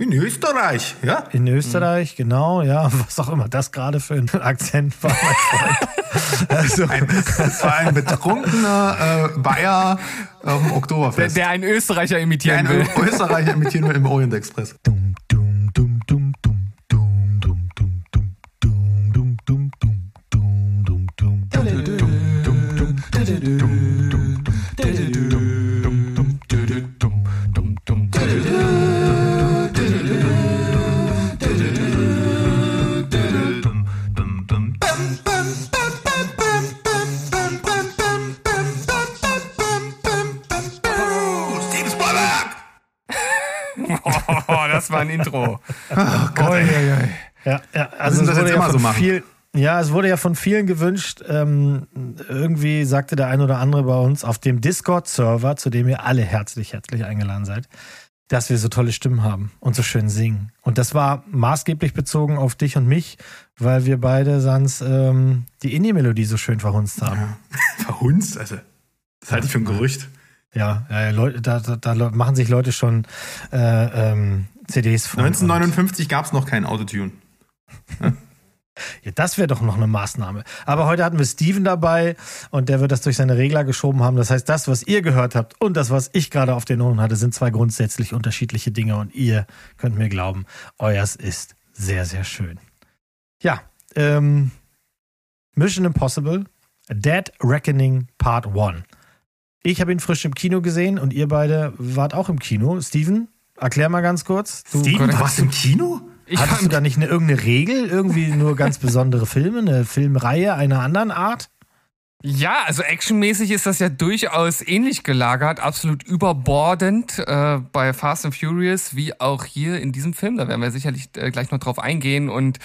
In Österreich, ja? In Österreich, mhm. genau, ja. Was auch immer das gerade für ein Akzent war, mein Freund. also. Ein, das war ein betrunkener äh, Bayer auf dem Oktoberfest. Der, der einen Österreicher imitieren der einen will. Österreicher imitieren will im Orient Express. Dum, dum, ein Intro. Oh Gott, oi, oi, oi. Ja, ja, also das jetzt ja immer so machen. Viel, ja, es wurde ja von vielen gewünscht. Ähm, irgendwie sagte der ein oder andere bei uns auf dem Discord-Server, zu dem ihr alle herzlich, herzlich eingeladen seid, dass wir so tolle Stimmen haben und so schön singen. Und das war maßgeblich bezogen auf dich und mich, weil wir beide sonst ähm, die Indie-Melodie so schön verhunzt haben. Ja. verhunzt? Also, das halte ich für ein Gerücht. Ja, ja Leute, da, da, da machen sich Leute schon äh, ähm, CDs von. 1959 gab es noch kein Autotune. Ja, das wäre doch noch eine Maßnahme. Aber heute hatten wir Steven dabei und der wird das durch seine Regler geschoben haben. Das heißt, das, was ihr gehört habt und das, was ich gerade auf den Ohren hatte, sind zwei grundsätzlich unterschiedliche Dinge und ihr könnt mir glauben, euers ist sehr, sehr schön. Ja, ähm, Mission Impossible, Dead Reckoning Part 1. Ich habe ihn frisch im Kino gesehen und ihr beide wart auch im Kino. Steven, erklär mal ganz kurz. Du, Steven, du warst im Kino? Ich Hattest du da nicht eine, irgendeine Regel? Irgendwie nur ganz besondere Filme, eine Filmreihe einer anderen Art? Ja, also actionmäßig ist das ja durchaus ähnlich gelagert, absolut überbordend äh, bei Fast and Furious, wie auch hier in diesem Film. Da werden wir sicherlich äh, gleich noch drauf eingehen. Und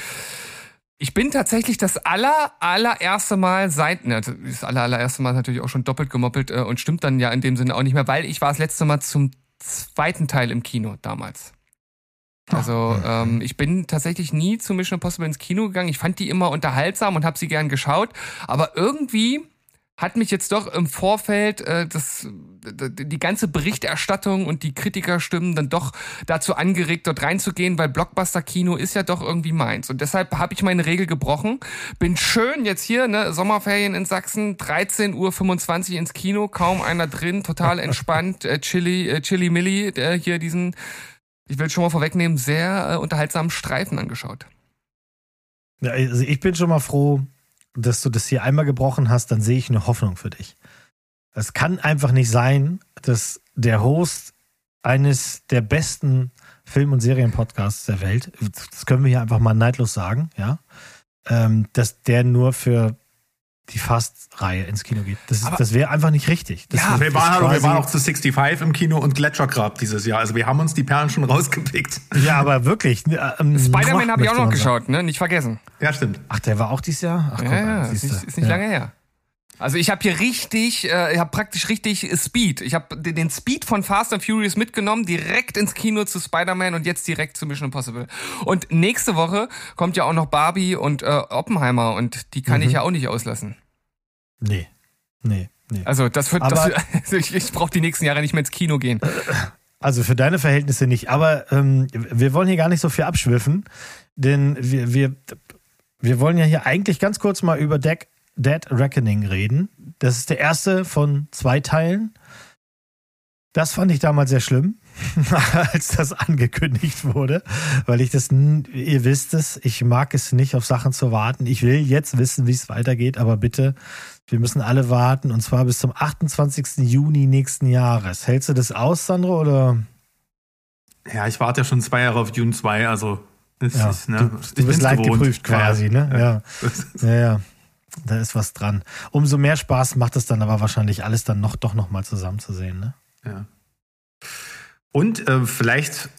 ich bin tatsächlich das aller, allererste Mal seit, ne, das aller, allererste Mal natürlich auch schon doppelt gemoppelt äh, und stimmt dann ja in dem Sinne auch nicht mehr, weil ich war das letzte Mal zum zweiten Teil im Kino damals. Also ähm, ich bin tatsächlich nie zu Mission Impossible ins Kino gegangen. Ich fand die immer unterhaltsam und habe sie gern geschaut. Aber irgendwie hat mich jetzt doch im Vorfeld äh, das, die ganze Berichterstattung und die Kritikerstimmen dann doch dazu angeregt, dort reinzugehen, weil Blockbuster-Kino ist ja doch irgendwie meins. Und deshalb habe ich meine Regel gebrochen. Bin schön jetzt hier, ne, Sommerferien in Sachsen, 13.25 Uhr ins Kino, kaum einer drin, total entspannt, äh, chilly, äh, chilly milly, äh, hier diesen ich will schon mal vorwegnehmen, sehr äh, unterhaltsamen Streifen angeschaut. Ja, also ich bin schon mal froh, dass du das hier einmal gebrochen hast, dann sehe ich eine Hoffnung für dich. Es kann einfach nicht sein, dass der Host eines der besten Film- und Serienpodcasts der Welt, das können wir hier einfach mal neidlos sagen, ja, ähm, dass der nur für die Fast-Reihe ins Kino geht. Das, das wäre einfach nicht richtig. Das ja, wir waren, wir waren auch zu 65 im Kino und Gletschergrab dieses Jahr. Also wir haben uns die Perlen schon rausgepickt. Ja, aber wirklich. Ähm, Spider-Man habe ich auch noch geschaut, ne? Nicht vergessen. Ja, stimmt. Ach, der war auch dieses Jahr? Ach, ja, guck, ja, ist nicht, ist nicht ja. lange her. Also ich habe hier richtig, äh, ich habe praktisch richtig Speed. Ich habe den Speed von Fast and Furious mitgenommen, direkt ins Kino zu Spider-Man und jetzt direkt zu Mission Impossible. Und nächste Woche kommt ja auch noch Barbie und äh, Oppenheimer und die kann mhm. ich ja auch nicht auslassen. Nee, nee, nee. Also das wird, das, also ich, ich brauche die nächsten Jahre nicht mehr ins Kino gehen. Also für deine Verhältnisse nicht. Aber ähm, wir wollen hier gar nicht so viel abschwiffen, denn wir, wir, wir wollen ja hier eigentlich ganz kurz mal über Deck Dead Reckoning reden. Das ist der erste von zwei Teilen. Das fand ich damals sehr schlimm, als das angekündigt wurde, weil ich das, ihr wisst es, ich mag es nicht, auf Sachen zu warten. Ich will jetzt wissen, wie es weitergeht, aber bitte, wir müssen alle warten und zwar bis zum 28. Juni nächsten Jahres. Hältst du das aus, Sandro, oder? Ja, ich warte ja schon zwei Jahre auf June 2, also ja, ist, ne, du, du bist leicht geprüft quasi, ne? Ja. ja, ja. Da ist was dran. Umso mehr Spaß macht es dann aber wahrscheinlich alles dann noch doch noch mal zusammen zu sehen, ne? Ja. Und äh, vielleicht,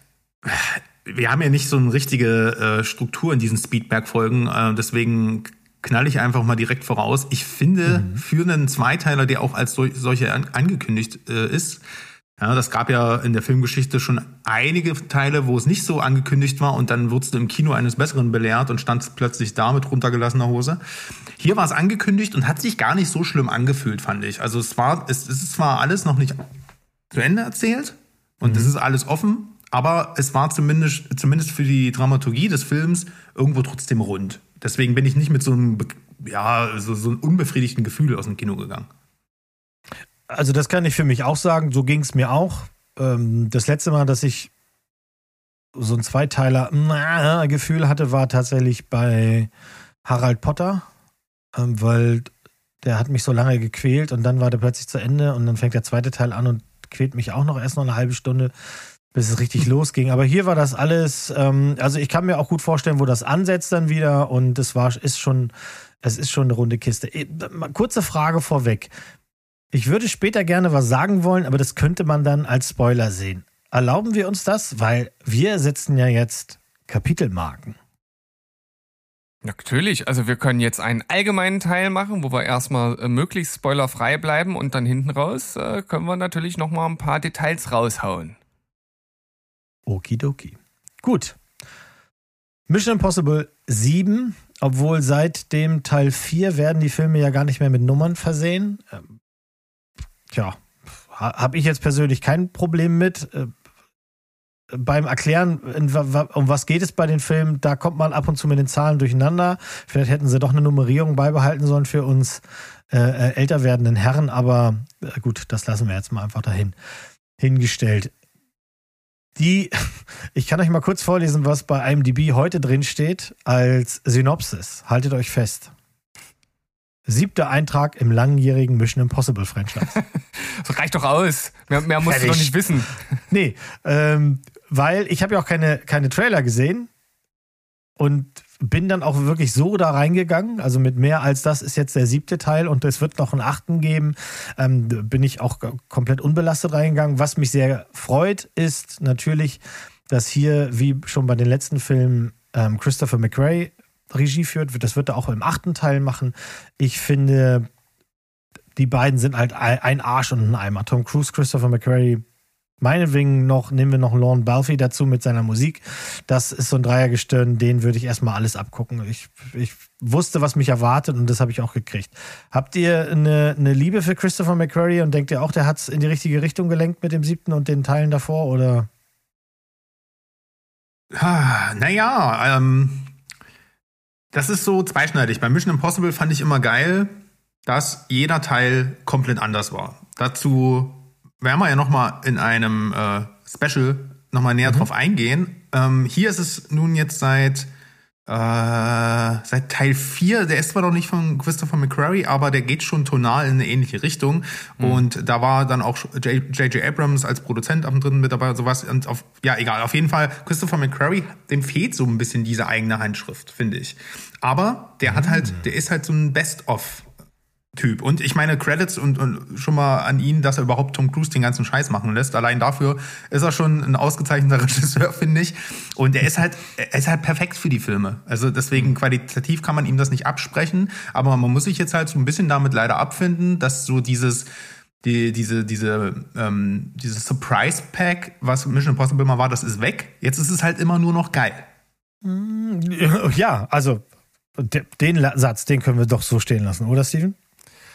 wir haben ja nicht so eine richtige äh, Struktur in diesen Speedback-Folgen, äh, deswegen knall ich einfach mal direkt voraus. Ich finde, mhm. für einen Zweiteiler, der auch als solcher an, angekündigt äh, ist, ja, das gab ja in der Filmgeschichte schon einige Teile, wo es nicht so angekündigt war und dann wurdest du im Kino eines Besseren belehrt und standst plötzlich da mit runtergelassener Hose. Hier war es angekündigt und hat sich gar nicht so schlimm angefühlt, fand ich. Also es war, es, es ist zwar alles noch nicht zu Ende erzählt und es mhm. ist alles offen, aber es war zumindest, zumindest für die Dramaturgie des Films irgendwo trotzdem rund. Deswegen bin ich nicht mit so einem, ja, so, so einem unbefriedigten Gefühl aus dem Kino gegangen. Also das kann ich für mich auch sagen, so ging es mir auch. Ähm, das letzte Mal, dass ich so ein Zweiteiler-Gefühl hatte, war tatsächlich bei Harald Potter, ähm, weil der hat mich so lange gequält und dann war der plötzlich zu Ende und dann fängt der zweite Teil an und quält mich auch noch erst noch eine halbe Stunde, bis es richtig losging. Aber hier war das alles, ähm, also ich kann mir auch gut vorstellen, wo das ansetzt dann wieder und es war, ist schon, es ist schon eine runde Kiste. Kurze Frage vorweg. Ich würde später gerne was sagen wollen, aber das könnte man dann als Spoiler sehen. Erlauben wir uns das? Weil wir setzen ja jetzt Kapitelmarken. Natürlich, also wir können jetzt einen allgemeinen Teil machen, wo wir erstmal äh, möglichst spoilerfrei bleiben und dann hinten raus äh, können wir natürlich nochmal ein paar Details raushauen. Okidoki. Gut. Mission Impossible 7, obwohl seit dem Teil 4 werden die Filme ja gar nicht mehr mit Nummern versehen. Tja, habe ich jetzt persönlich kein Problem mit. Äh, beim Erklären, um was geht es bei den Filmen, da kommt man ab und zu mit den Zahlen durcheinander. Vielleicht hätten sie doch eine Nummerierung beibehalten sollen für uns äh, äh älter werdenden Herren, aber äh, gut, das lassen wir jetzt mal einfach dahin hingestellt. Die, ich kann euch mal kurz vorlesen, was bei IMDb heute drin steht als Synopsis. Haltet euch fest. Siebter Eintrag im langjährigen Mission Impossible Franchise. das reicht doch aus. Mehr, mehr musst Fertig. du doch nicht wissen. Nee, ähm, weil ich habe ja auch keine, keine Trailer gesehen und bin dann auch wirklich so da reingegangen. Also mit mehr als das ist jetzt der siebte Teil und es wird noch einen achten geben. Ähm, bin ich auch komplett unbelastet reingegangen. Was mich sehr freut, ist natürlich, dass hier, wie schon bei den letzten Filmen, ähm, Christopher McRae Regie führt. Das wird er auch im achten Teil machen. Ich finde, die beiden sind halt ein Arsch und ein Eimer. Tom Cruise, Christopher McQuarrie, meinetwegen noch, nehmen wir noch Lorne Balfi dazu mit seiner Musik. Das ist so ein Dreiergestirn, den würde ich erstmal alles abgucken. Ich, ich wusste, was mich erwartet und das habe ich auch gekriegt. Habt ihr eine, eine Liebe für Christopher McQuarrie und denkt ihr auch, der hat es in die richtige Richtung gelenkt mit dem siebten und den Teilen davor oder? Ah, naja, ähm, das ist so zweischneidig. Bei Mission Impossible fand ich immer geil, dass jeder Teil komplett anders war. Dazu werden wir ja noch mal in einem äh, Special noch mal näher mhm. drauf eingehen. Ähm, hier ist es nun jetzt seit äh, seit Teil 4, der ist zwar noch nicht von Christopher McQuarrie, aber der geht schon tonal in eine ähnliche Richtung. Mhm. Und da war dann auch J.J. Abrams als Produzent am dritten mit dabei, sowas. Und auf, ja, egal, auf jeden Fall, Christopher McQuarrie, dem fehlt so ein bisschen diese eigene Handschrift, finde ich. Aber der hat halt, mhm. der ist halt so ein Best-of Typ. Und ich meine, Credits und, und schon mal an ihn, dass er überhaupt Tom Cruise den ganzen Scheiß machen lässt. Allein dafür ist er schon ein ausgezeichneter Regisseur, finde ich. Und er ist halt, er ist halt perfekt für die Filme. Also deswegen qualitativ kann man ihm das nicht absprechen. Aber man muss sich jetzt halt so ein bisschen damit leider abfinden, dass so dieses, die, diese, diese, ähm, dieses Surprise Pack, was Mission Impossible mal war, das ist weg. Jetzt ist es halt immer nur noch geil. Ja, also den Satz, den können wir doch so stehen lassen, oder Steven?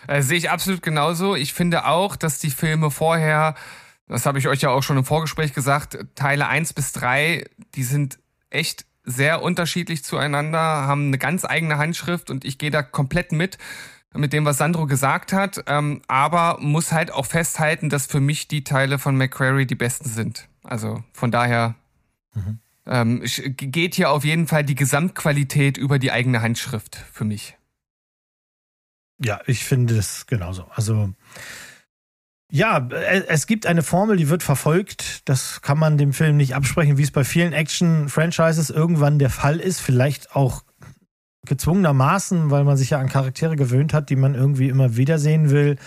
Äh, sehe ich absolut genauso. Ich finde auch, dass die Filme vorher, das habe ich euch ja auch schon im Vorgespräch gesagt, Teile 1 bis 3, die sind echt sehr unterschiedlich zueinander, haben eine ganz eigene Handschrift und ich gehe da komplett mit mit dem, was Sandro gesagt hat, ähm, aber muss halt auch festhalten, dass für mich die Teile von McQuarrie die besten sind. Also von daher mhm. ähm, geht hier auf jeden Fall die Gesamtqualität über die eigene Handschrift für mich. Ja, ich finde es genauso. Also ja, es gibt eine Formel, die wird verfolgt. Das kann man dem Film nicht absprechen, wie es bei vielen Action-Franchises irgendwann der Fall ist. Vielleicht auch gezwungenermaßen, weil man sich ja an Charaktere gewöhnt hat, die man irgendwie immer wiedersehen will.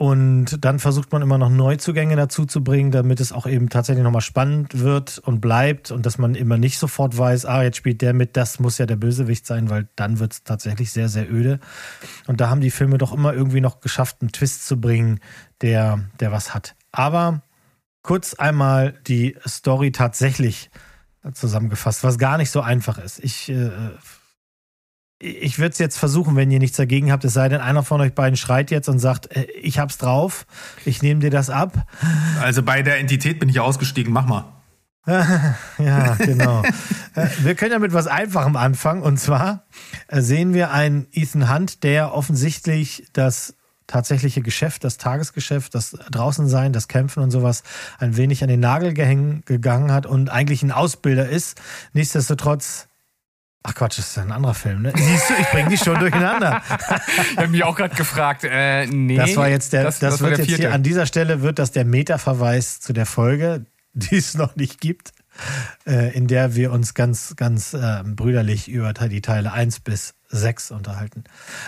Und dann versucht man immer noch Neuzugänge dazu zu bringen, damit es auch eben tatsächlich nochmal spannend wird und bleibt und dass man immer nicht sofort weiß, ah, jetzt spielt der mit, das muss ja der Bösewicht sein, weil dann wird es tatsächlich sehr, sehr öde. Und da haben die Filme doch immer irgendwie noch geschafft, einen Twist zu bringen, der, der was hat. Aber kurz einmal die Story tatsächlich zusammengefasst, was gar nicht so einfach ist. Ich äh, ich würde es jetzt versuchen, wenn ihr nichts dagegen habt, es sei denn, einer von euch beiden schreit jetzt und sagt, äh, ich hab's drauf, ich nehme dir das ab. Also bei der Entität bin ich ausgestiegen, mach mal. ja, genau. Äh, wir können ja mit was Einfachem anfangen. Und zwar äh, sehen wir einen Ethan Hunt, der offensichtlich das tatsächliche Geschäft, das Tagesgeschäft, das Draußensein, das Kämpfen und sowas ein wenig an den Nagel gehängt, gegangen hat und eigentlich ein Ausbilder ist. Nichtsdestotrotz Ach Quatsch, das ist ein anderer Film, ne? Siehst du, ich bringe die schon durcheinander. ich habe mich auch gerade gefragt, äh, nee. Das war jetzt der, das, das, das wird jetzt hier, an dieser Stelle wird das der Meta-Verweis zu der Folge, die es noch nicht gibt, äh, in der wir uns ganz, ganz äh, brüderlich über die Teile 1 bis 6 unterhalten.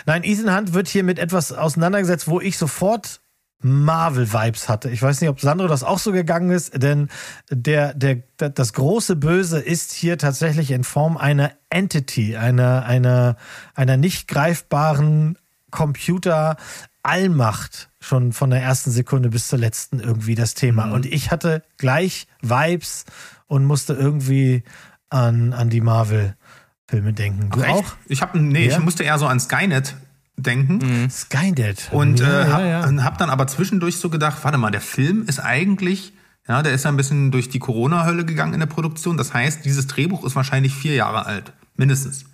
Nein, Ethan Hunt wird hier mit etwas auseinandergesetzt, wo ich sofort Marvel-Vibes hatte. Ich weiß nicht, ob Sandro das auch so gegangen ist, denn der, der, das große Böse ist hier tatsächlich in Form einer Entity, einer, einer, einer nicht greifbaren Computer Allmacht schon von der ersten Sekunde bis zur letzten irgendwie das Thema. Mhm. Und ich hatte gleich Vibes und musste irgendwie an, an die Marvel-Filme denken. Du Ach, auch? Ich habe nee, ja? ich musste eher so an Skynet denken. Mhm. Skynet. Und ja, äh, habe ja, ja. hab dann aber zwischendurch so gedacht, warte mal, der Film ist eigentlich, ja, der ist ja ein bisschen durch die Corona-Hölle gegangen in der Produktion. Das heißt, dieses Drehbuch ist wahrscheinlich vier Jahre alt, mindestens.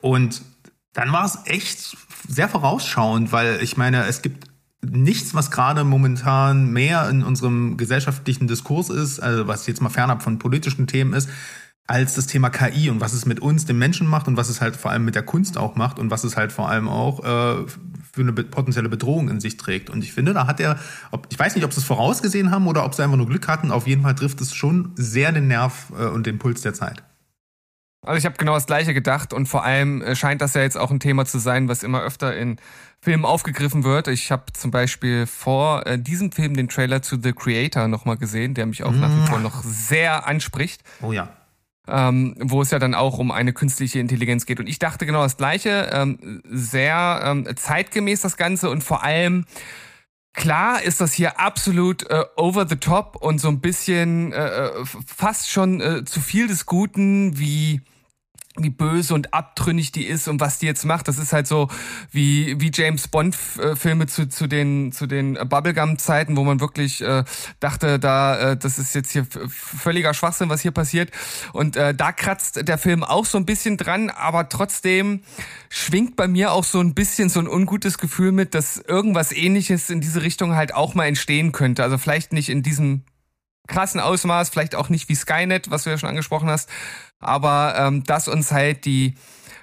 Und dann war es echt sehr vorausschauend, weil ich meine, es gibt nichts, was gerade momentan mehr in unserem gesellschaftlichen Diskurs ist, also was jetzt mal fernab von politischen Themen ist, als das Thema KI und was es mit uns, den Menschen macht und was es halt vor allem mit der Kunst auch macht und was es halt vor allem auch äh, für eine potenzielle Bedrohung in sich trägt. Und ich finde, da hat er, ob, ich weiß nicht, ob sie es vorausgesehen haben oder ob sie einfach nur Glück hatten, auf jeden Fall trifft es schon sehr den Nerv äh, und den Puls der Zeit. Also ich habe genau das gleiche gedacht und vor allem äh, scheint das ja jetzt auch ein Thema zu sein, was immer öfter in Filmen aufgegriffen wird. Ich habe zum Beispiel vor äh, diesem Film den Trailer zu The Creator nochmal gesehen, der mich auch mmh. nach wie vor noch sehr anspricht. Oh ja ähm, wo es ja dann auch um eine künstliche Intelligenz geht. Und ich dachte genau das Gleiche, ähm, sehr ähm, zeitgemäß das Ganze und vor allem Klar ist das hier absolut äh, over the top und so ein bisschen äh, äh fast schon äh, zu viel des Guten, wie wie böse und abtrünnig die ist und was die jetzt macht. Das ist halt so wie, wie James Bond äh, Filme zu, zu den, zu den Bubblegum Zeiten, wo man wirklich äh, dachte, da, äh, das ist jetzt hier völliger Schwachsinn, was hier passiert. Und äh, da kratzt der Film auch so ein bisschen dran, aber trotzdem schwingt bei mir auch so ein bisschen so ein ungutes Gefühl mit, dass irgendwas ähnliches in diese Richtung halt auch mal entstehen könnte. Also vielleicht nicht in diesem krassen Ausmaß, vielleicht auch nicht wie Skynet, was du ja schon angesprochen hast, aber ähm, dass uns halt die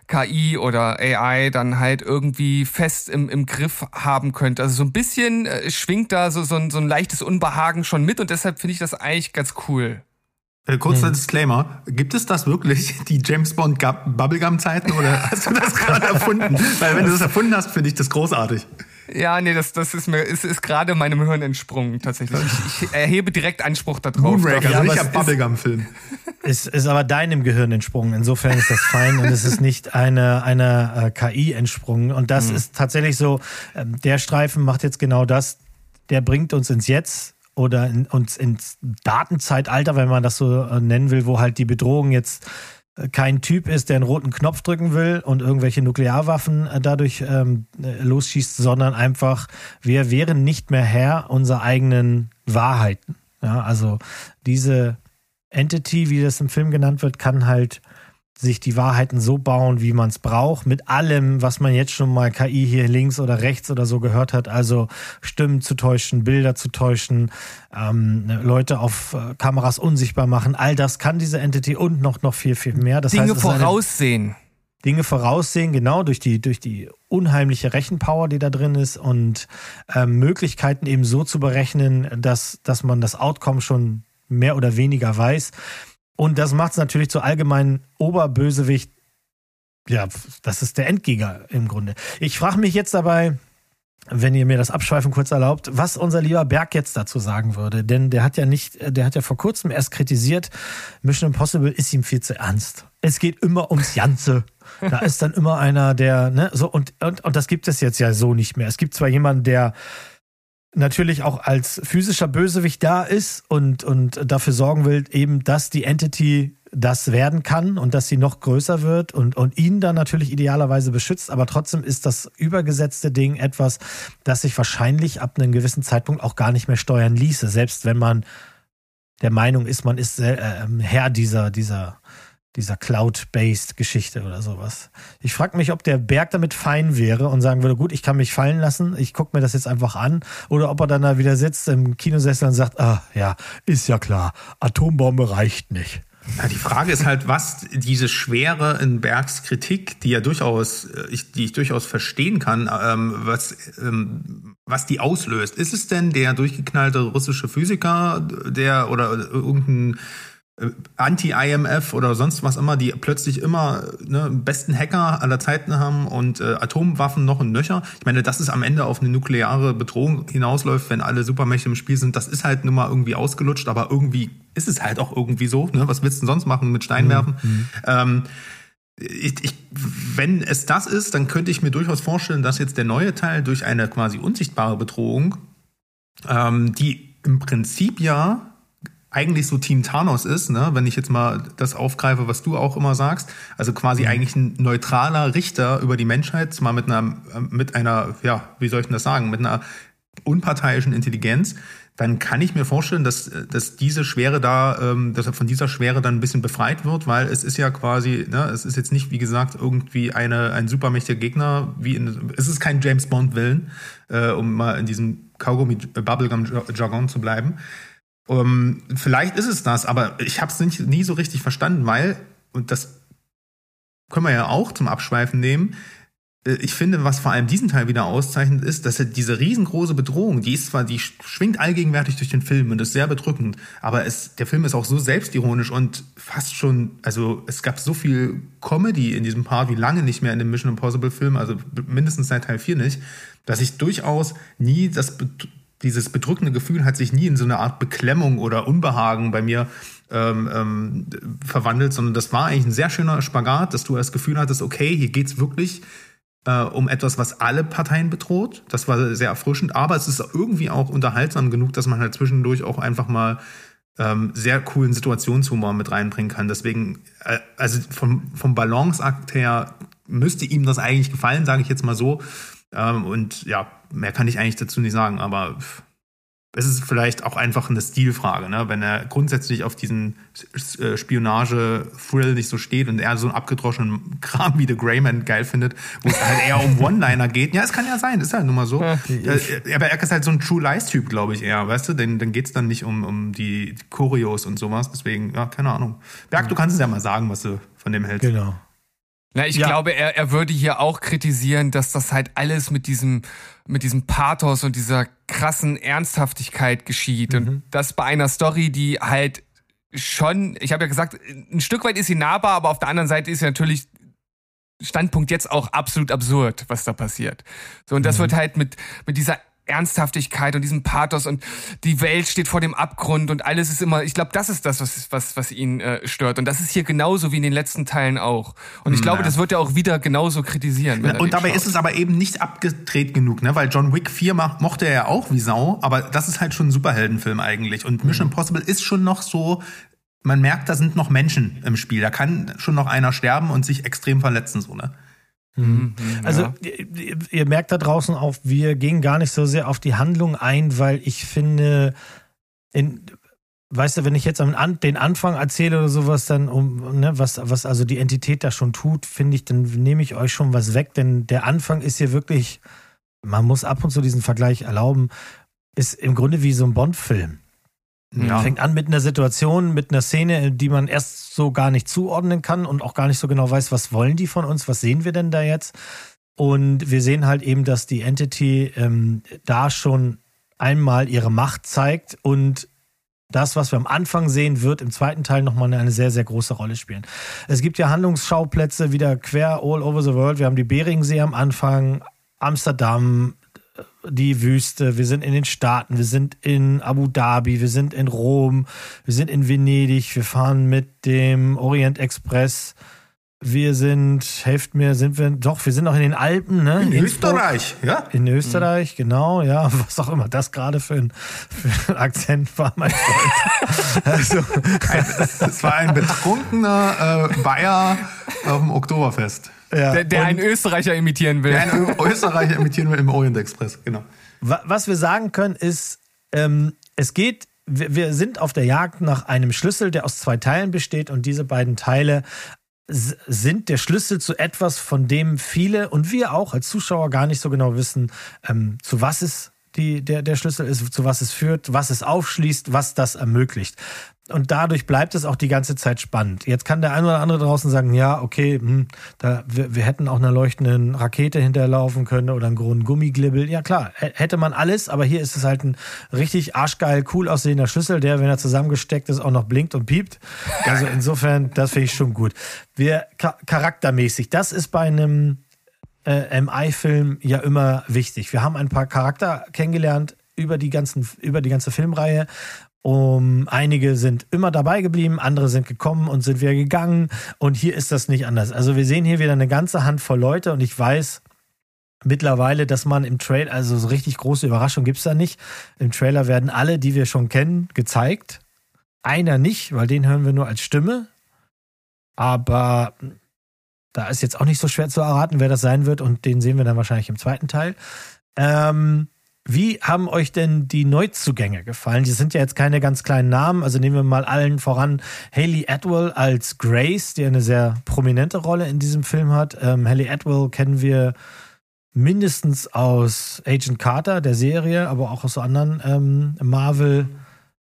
KI oder AI dann halt irgendwie fest im, im Griff haben könnte. Also so ein bisschen äh, schwingt da so, so, ein, so ein leichtes Unbehagen schon mit und deshalb finde ich das eigentlich ganz cool. Äh, kurzer hm. Disclaimer. Gibt es das wirklich, die James Bond Bubblegum-Zeiten, oder hast du das gerade erfunden? Weil wenn du das erfunden hast, finde ich das großartig. Ja, nee, das, das ist mir, ist, ist gerade meinem Hirn entsprungen, tatsächlich. Ich, ich erhebe direkt Anspruch darauf. Moonraker, ja, also nicht Bubblegum-Film. Ist, ist aber deinem Gehirn entsprungen. Insofern ist das fein und es ist nicht eine, eine äh, KI entsprungen. Und das mhm. ist tatsächlich so, äh, der Streifen macht jetzt genau das. Der bringt uns ins Jetzt oder in, uns ins Datenzeitalter, wenn man das so äh, nennen will, wo halt die Bedrohung jetzt kein Typ ist, der einen roten Knopf drücken will und irgendwelche Nuklearwaffen äh, dadurch ähm, äh, losschießt, sondern einfach, wir wären nicht mehr Herr unserer eigenen Wahrheiten. Ja, also diese Entity, wie das im Film genannt wird, kann halt sich die Wahrheiten so bauen, wie man es braucht, mit allem, was man jetzt schon mal KI hier links oder rechts oder so gehört hat, also Stimmen zu täuschen, Bilder zu täuschen, ähm, Leute auf äh, Kameras unsichtbar machen, all das kann diese Entity und noch, noch viel, viel mehr. Das Dinge heißt, voraussehen. Dinge voraussehen, genau, durch die, durch die unheimliche Rechenpower, die da drin ist und ähm, Möglichkeiten eben so zu berechnen, dass, dass man das Outcome schon mehr oder weniger weiß. Und das macht es natürlich zu allgemeinen Oberbösewicht. Ja, das ist der Endgegner im Grunde. Ich frage mich jetzt dabei, wenn ihr mir das Abschweifen kurz erlaubt, was unser lieber Berg jetzt dazu sagen würde. Denn der hat ja nicht, der hat ja vor kurzem erst kritisiert, Mission Impossible ist ihm viel zu ernst. Es geht immer ums Ganze. Da ist dann immer einer, der, ne, so, und, und, und das gibt es jetzt ja so nicht mehr. Es gibt zwar jemanden, der natürlich auch als physischer Bösewicht da ist und, und dafür sorgen will, eben, dass die Entity das werden kann und dass sie noch größer wird und, und ihn dann natürlich idealerweise beschützt. Aber trotzdem ist das übergesetzte Ding etwas, das sich wahrscheinlich ab einem gewissen Zeitpunkt auch gar nicht mehr steuern ließe, selbst wenn man der Meinung ist, man ist äh, Herr dieser, dieser, dieser Cloud-based Geschichte oder sowas. Ich frage mich, ob der Berg damit fein wäre und sagen würde, gut, ich kann mich fallen lassen, ich gucke mir das jetzt einfach an, oder ob er dann da wieder sitzt im Kinosessel und sagt, ah, ja, ist ja klar, Atombombe reicht nicht. Ja, die Frage ist halt, was diese Schwere in Bergs Kritik, die ja durchaus, äh, ich, die ich durchaus verstehen kann, ähm, was, ähm, was die auslöst. Ist es denn der durchgeknallte russische Physiker, der oder irgendein äh, Anti-IMF oder sonst was immer, die plötzlich immer ne, besten Hacker aller Zeiten haben und äh, Atomwaffen noch und nöcher. Ich meine, dass es am Ende auf eine nukleare Bedrohung hinausläuft, wenn alle Supermächte im Spiel sind, das ist halt nun mal irgendwie ausgelutscht, aber irgendwie ist es halt auch irgendwie so. Ne? Was willst du denn sonst machen mit Steinwerfen? Mhm. mhm. Ähm, ich, ich, wenn es das ist, dann könnte ich mir durchaus vorstellen, dass jetzt der neue Teil durch eine quasi unsichtbare Bedrohung, ähm, die im Prinzip ja eigentlich so Team Thanos ist, ne? wenn ich jetzt mal das aufgreife, was du auch immer sagst, also quasi mhm. eigentlich ein neutraler Richter über die Menschheit, zwar mit einer, mit einer, ja, wie soll ich denn das sagen, mit einer unparteiischen Intelligenz, dann kann ich mir vorstellen, dass, dass diese Schwere da, ähm, dass er von dieser Schwere dann ein bisschen befreit wird, weil es ist ja quasi, ne, es ist jetzt nicht, wie gesagt, irgendwie eine, ein supermächtiger Gegner, wie in, es ist kein James Bond-Willen, äh, um mal in diesem Kaugummi-Bubblegum-Jargon zu bleiben. Um, ähm, vielleicht ist es das, aber ich habe es nie so richtig verstanden, weil, und das können wir ja auch zum Abschweifen nehmen, äh, ich finde, was vor allem diesen Teil wieder auszeichnet, ist, dass er diese riesengroße Bedrohung, die ist zwar, die schwingt allgegenwärtig durch den Film und ist sehr bedrückend, aber es, der Film ist auch so selbstironisch und fast schon, also es gab so viel Comedy in diesem Part wie lange nicht mehr in dem Mission Impossible Film, also mindestens seit Teil 4 nicht, dass ich durchaus nie das dieses bedrückende Gefühl hat sich nie in so eine Art Beklemmung oder Unbehagen bei mir ähm, ähm, verwandelt, sondern das war eigentlich ein sehr schöner Spagat, dass du das Gefühl hattest, okay, hier geht's wirklich äh, um etwas, was alle Parteien bedroht. Das war sehr erfrischend, aber es ist irgendwie auch unterhaltsam genug, dass man halt zwischendurch auch einfach mal ähm, sehr coolen Situationshumor mit reinbringen kann. Deswegen, äh, also vom, vom Balanceakt her müsste ihm das eigentlich gefallen, sage ich jetzt mal so. Ähm, und ja, mehr kann ich eigentlich dazu nicht sagen, aber es ist vielleicht auch einfach eine Stilfrage, ne? wenn er grundsätzlich auf diesen äh, Spionage-Thrill nicht so steht und er so einen abgedroschenen Kram wie The Greyman geil findet, wo es halt eher um One-Liner geht. Ja, es kann ja sein, ist halt nun mal so. Ja, äh, aber er ist halt so ein True Lies-Typ, glaube ich eher, weißt du? Denn dann geht es dann nicht um, um die Choreos und sowas. Deswegen, ja, keine Ahnung. Berg, du kannst es ja mal sagen, was du von dem hältst. Genau. Na, ich ja. glaube, er, er würde hier auch kritisieren, dass das halt alles mit diesem, mit diesem Pathos und dieser krassen Ernsthaftigkeit geschieht. Mhm. Und das bei einer Story, die halt schon, ich habe ja gesagt, ein Stück weit ist sie nahbar, aber auf der anderen Seite ist sie natürlich Standpunkt jetzt auch absolut absurd, was da passiert. So, und das mhm. wird halt mit, mit dieser Ernsthaftigkeit und diesem Pathos und die Welt steht vor dem Abgrund und alles ist immer, ich glaube, das ist das, was, was, was ihn äh, stört. Und das ist hier genauso wie in den letzten Teilen auch. Und ich glaube, das wird er auch wieder genauso kritisieren. Ja, und dabei schaut. ist es aber eben nicht abgedreht genug, ne? Weil John Wick 4 macht, mochte er ja auch wie Sau, aber das ist halt schon ein Superheldenfilm eigentlich. Und Mission mhm. Impossible ist schon noch so, man merkt, da sind noch Menschen im Spiel. Da kann schon noch einer sterben und sich extrem verletzen, so, ne? Mhm. mhm. Also ja. ihr, ihr, merkt da draußen auch, wir gehen gar nicht so sehr auf die Handlung ein, weil ich finde, in, weißt du, wenn ich jetzt an, den Anfang erzähle oder sowas, dann um, ne, was, was also die Entität da schon tut, finde ich, dann nehme ich euch schon was weg, denn der Anfang ist hier wirklich, man muss ab und zu diesen Vergleich erlauben, ist im Grunde wie so ein Bond-Film. Ja. Fängt an mit einer Situation, mit einer Szene, die man erst so gar nicht zuordnen kann und auch gar nicht so genau weiß, was wollen die von uns, was sehen wir denn da jetzt? Und wir sehen halt eben, dass die Entity ähm, da schon einmal ihre Macht zeigt und das, was wir am Anfang sehen, wird im zweiten Teil nochmal eine sehr, sehr große Rolle spielen. Es gibt ja Handlungsschauplätze wieder quer all over the world. Wir haben die Beringsee am Anfang, Amsterdam, die Wüste, wir sind in den Staaten, wir sind in Abu Dhabi, wir sind in Rom, wir sind in Venedig, wir fahren mit dem Orient Express. Wir sind, helft mir, sind wir, doch, wir sind noch in den Alpen, ne? In Innsbruck. Österreich, ja? In Österreich, mhm. genau, ja. Was auch immer das gerade für ein, für ein Akzent war, mein Freund. also. Es war ein betrunkener äh, Bayer auf dem Oktoberfest. Ja. Der, der einen Österreicher imitieren will. Der einen Österreicher imitieren will im Orient Express, genau. Was wir sagen können ist, ähm, es geht wir, wir sind auf der Jagd nach einem Schlüssel, der aus zwei Teilen besteht und diese beiden Teile sind der Schlüssel zu etwas, von dem viele und wir auch als Zuschauer gar nicht so genau wissen, ähm, zu was es die, der, der Schlüssel ist, zu was es führt, was es aufschließt, was das ermöglicht. Und dadurch bleibt es auch die ganze Zeit spannend. Jetzt kann der eine oder andere draußen sagen, ja, okay, hm, da, wir, wir hätten auch einer leuchtenden Rakete hinterlaufen können oder einen großen Gummiglibbel. Ja klar, hätte man alles, aber hier ist es halt ein richtig arschgeil, cool aussehender Schlüssel, der, wenn er zusammengesteckt ist, auch noch blinkt und piept. Also insofern, das finde ich schon gut. Wir charaktermäßig, das ist bei einem äh, MI-Film ja immer wichtig. Wir haben ein paar Charakter kennengelernt über die ganzen, über die ganze Filmreihe. Um, einige sind immer dabei geblieben, andere sind gekommen und sind wieder gegangen. Und hier ist das nicht anders. Also wir sehen hier wieder eine ganze Handvoll Leute und ich weiß mittlerweile, dass man im Trailer, also so richtig große Überraschung gibt's da nicht. Im Trailer werden alle, die wir schon kennen, gezeigt. Einer nicht, weil den hören wir nur als Stimme. Aber da ist jetzt auch nicht so schwer zu erraten, wer das sein wird und den sehen wir dann wahrscheinlich im zweiten Teil. Ähm, wie haben euch denn die Neuzugänge gefallen? Die sind ja jetzt keine ganz kleinen Namen. Also nehmen wir mal allen voran Haley Atwell als Grace, die eine sehr prominente Rolle in diesem Film hat. Ähm, Haley Atwell kennen wir mindestens aus Agent Carter, der Serie, aber auch aus so anderen ähm, Marvel-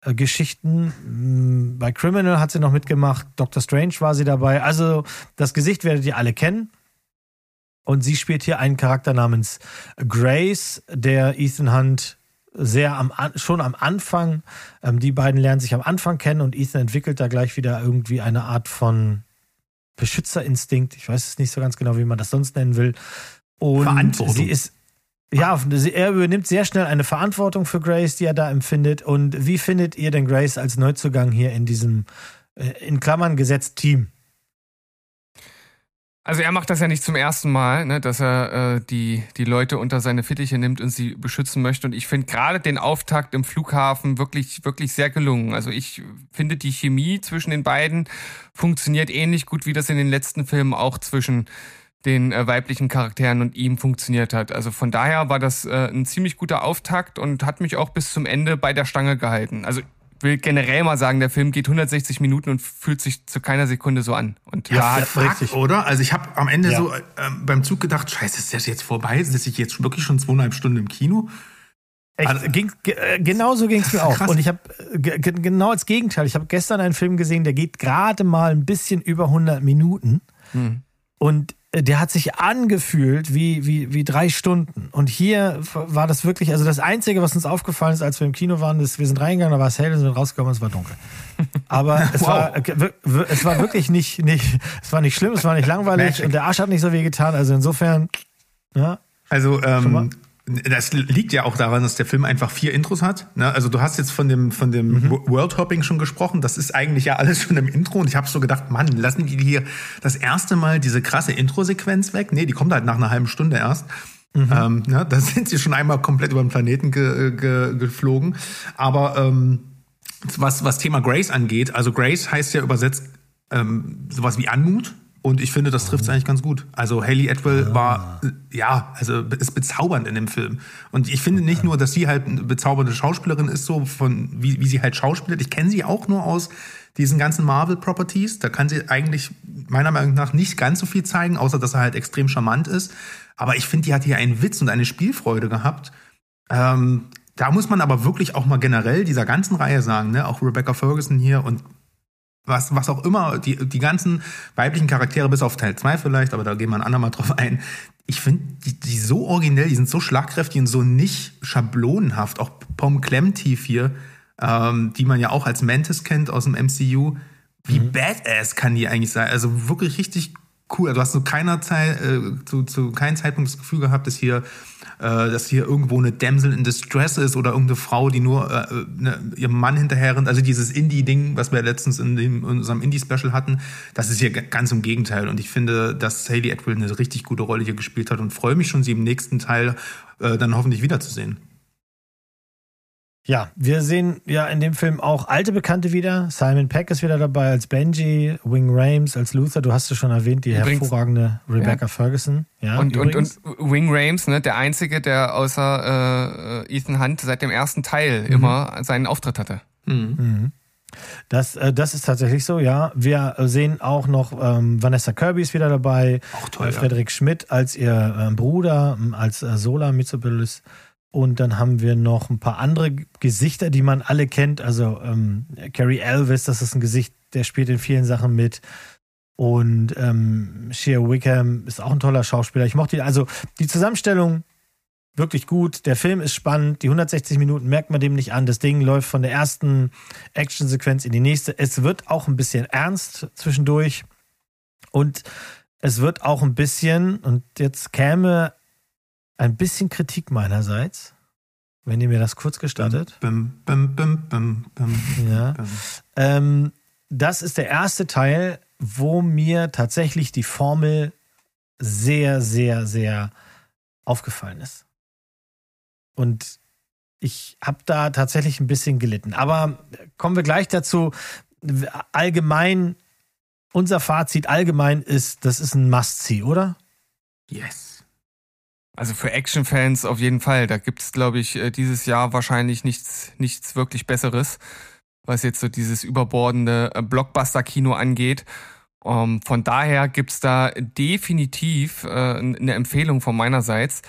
Geschichten. Mm, bei Criminal hat sie noch mitgemacht, Doctor Strange war sie dabei. Also das Gesicht werdet ihr alle kennen. Und sie spielt hier einen Charakter namens Grace, der Ethan Hunt sehr am, schon am Anfang, ähm, die beiden lernen sich am Anfang kennen und Ethan entwickelt da gleich wieder irgendwie eine Art von Beschützerinstinkt. Ich weiß es nicht so ganz genau, wie man das sonst nennen will. Und sie ist, ja, er übernimmt sehr schnell eine Verantwortung für Grace, die er da empfindet. Und wie findet ihr denn Grace als Neuzugang hier in diesem, äh, in Klammern gesetzt, Team? Also er macht das ja nicht zum ersten Mal, ne, dass er äh, die, die Leute unter seine Fittiche nimmt und sie beschützen möchte. Und ich finde gerade den Auftakt im Flughafen wirklich, wirklich sehr gelungen. Also ich finde, die Chemie zwischen den beiden funktioniert ähnlich gut, wie das in den letzten Filmen auch zwischen den äh, weiblichen Charakteren und ihm funktioniert hat. Also von daher war das äh, ein ziemlich guter Auftakt und hat mich auch bis zum Ende bei der Stange gehalten. Also will generell mal sagen, der Film geht 160 Minuten und fühlt sich zu keiner Sekunde so an. Und ja, ja richtig, oder? Also ich habe am Ende ja. so äh, beim Zug gedacht, scheiße, ist das jetzt vorbei? Sitze ich jetzt wirklich schon zweieinhalb Stunden im Kino? Echt, also, ging, äh, genau so ging es mir auch. Krass. Und ich habe genau als Gegenteil. Ich habe gestern einen Film gesehen, der geht gerade mal ein bisschen über 100 Minuten. Hm. Und äh, der hat sich angefühlt wie, wie, wie drei Stunden. Und hier war das wirklich, also das Einzige, was uns aufgefallen ist, als wir im Kino waren, ist, wir sind reingegangen, da war es hell, sind rausgekommen es war dunkel. Aber es, wow. war, es war wirklich nicht, nicht, es war nicht schlimm, es war nicht langweilig Magic. und der Arsch hat nicht so weh getan. Also insofern, ja. Also, ähm, das liegt ja auch daran, dass der Film einfach vier Intros hat. Ne? Also du hast jetzt von dem von dem mhm. World Hopping schon gesprochen. Das ist eigentlich ja alles schon im Intro. Und ich habe so gedacht, Mann, lassen die hier das erste Mal diese krasse Intro-Sequenz weg? Nee, die kommt halt nach einer halben Stunde erst. Mhm. Ähm, ne? Da sind sie schon einmal komplett über den Planeten ge ge geflogen. Aber ähm, was was Thema Grace angeht, also Grace heißt ja übersetzt ähm, sowas wie Anmut. Und ich finde, das trifft es eigentlich ganz gut. Also Haley Atwell ah. war, ja, also ist bezaubernd in dem Film. Und ich finde nicht nur, dass sie halt eine bezaubernde Schauspielerin ist, so von wie, wie sie halt schauspielt. Ich kenne sie auch nur aus diesen ganzen Marvel-Properties. Da kann sie eigentlich meiner Meinung nach nicht ganz so viel zeigen, außer dass er halt extrem charmant ist. Aber ich finde, die hat hier einen Witz und eine Spielfreude gehabt. Ähm, da muss man aber wirklich auch mal generell dieser ganzen Reihe sagen, ne? Auch Rebecca Ferguson hier und was, was auch immer, die, die ganzen weiblichen Charaktere, bis auf Teil 2 vielleicht, aber da gehen wir ein andermal drauf ein. Ich finde die, die so originell, die sind so schlagkräftig und so nicht schablonenhaft. Auch Pom Clemtief hier, ähm, die man ja auch als Mantis kennt aus dem MCU. Wie mhm. badass kann die eigentlich sein? Also wirklich richtig cool. Also du hast zu keiner Zeit, äh, zu, zu keinem Zeitpunkt das Gefühl gehabt, dass hier dass hier irgendwo eine Damsel in Distress ist oder irgendeine Frau, die nur äh, ne, ihrem Mann hinterher rennt. Also dieses Indie-Ding, was wir letztens in, dem, in unserem Indie-Special hatten, das ist hier ganz im Gegenteil. Und ich finde, dass Haley Atwell eine richtig gute Rolle hier gespielt hat und freue mich schon, sie im nächsten Teil äh, dann hoffentlich wiederzusehen. Ja, wir sehen ja in dem Film auch alte Bekannte wieder. Simon Peck ist wieder dabei als Benji, Wing Rames als Luther. Du hast es schon erwähnt, die übrigens, hervorragende Rebecca ja. Ferguson. Ja, und, und, und Wing Rames, ne, der einzige, der außer äh, Ethan Hunt seit dem ersten Teil mhm. immer seinen Auftritt hatte. Mhm. Das, äh, das ist tatsächlich so, ja. Wir sehen auch noch, ähm, Vanessa Kirby ist wieder dabei. Auch toll, äh, Frederik Schmidt als ihr äh, Bruder, ähm, als äh, Sola Mitsubilis. Und dann haben wir noch ein paar andere Gesichter, die man alle kennt. Also ähm, Carrie Elvis, das ist ein Gesicht, der spielt in vielen Sachen mit. Und ähm, Shea Wickham ist auch ein toller Schauspieler. Ich mochte die, also die Zusammenstellung wirklich gut. Der Film ist spannend. Die 160 Minuten merkt man dem nicht an. Das Ding läuft von der ersten Actionsequenz in die nächste. Es wird auch ein bisschen ernst zwischendurch. Und es wird auch ein bisschen, und jetzt käme ein bisschen Kritik meinerseits, wenn ihr mir das kurz gestattet. Bim, bim, bim, bim, bim, Ja. Ähm, das ist der erste Teil, wo mir tatsächlich die Formel sehr, sehr, sehr aufgefallen ist. Und ich habe da tatsächlich ein bisschen gelitten. Aber kommen wir gleich dazu. Allgemein, unser Fazit allgemein ist, das ist ein Must-See, oder? Yes. Also für Action-Fans auf jeden Fall. Da gibt es, glaube ich, äh, dieses Jahr wahrscheinlich nichts, nichts wirklich Besseres, was jetzt so dieses überbordende äh, Blockbuster-Kino angeht. Um, von daher gibt's da definitiv äh, eine Empfehlung von meinerseits.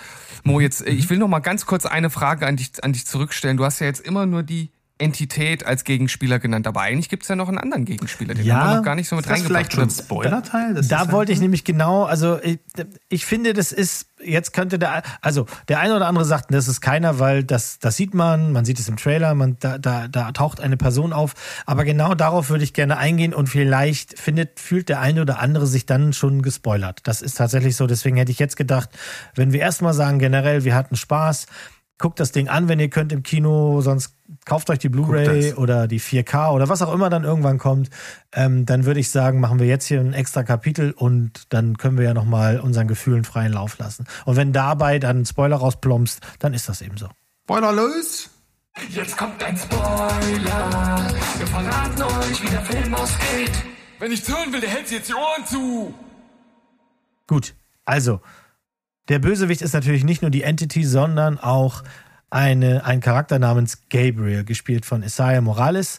Mo, jetzt, äh, ich will noch mal ganz kurz eine Frage an dich, an dich zurückstellen. Du hast ja jetzt immer nur die Entität als Gegenspieler genannt, aber eigentlich gibt's ja noch einen anderen Gegenspieler, den Ja. haben wir noch gar nicht so mit Ist das reingebracht. vielleicht schon ein Spoiler-Teil? Das Da wollte ich halt- nämlich genau, also ich, ich finde, das ist, jetzt könnte der, also der eine oder andere sagt, das ist keiner, weil das, das sieht man, man sieht es im Trailer, man, da, da, da taucht eine Person auf. Aber genau darauf würde ich gerne eingehen und vielleicht findet, fühlt der eine oder andere sich dann schon gespoilert. Das ist tatsächlich so. Deswegen hätte ich jetzt gedacht, wenn wir erstmal sagen, generell, wir hatten Spaß, guckt das Ding an, wenn ihr könnt im Kino, sonst kauft euch die Blu-ray oder die 4K oder was auch immer dann irgendwann kommt, ähm, dann würde ich sagen, machen wir jetzt hier ein extra Kapitel und dann können wir ja nochmal unseren Gefühlen freien Lauf lassen. Und wenn dabei dann ein Spoiler rausplompst, dann ist das eben so. Spoiler los! Jetzt kommt ein Spoiler. Wir verraten euch, wie der Film ausgeht. Wenn ich's hören will, der hält sich jetzt die Ohren zu. Gut, also, der Bösewicht ist natürlich nicht nur die Entity, sondern auch eine, ein Charakter namens Gabriel, gespielt von Isaiah Morales.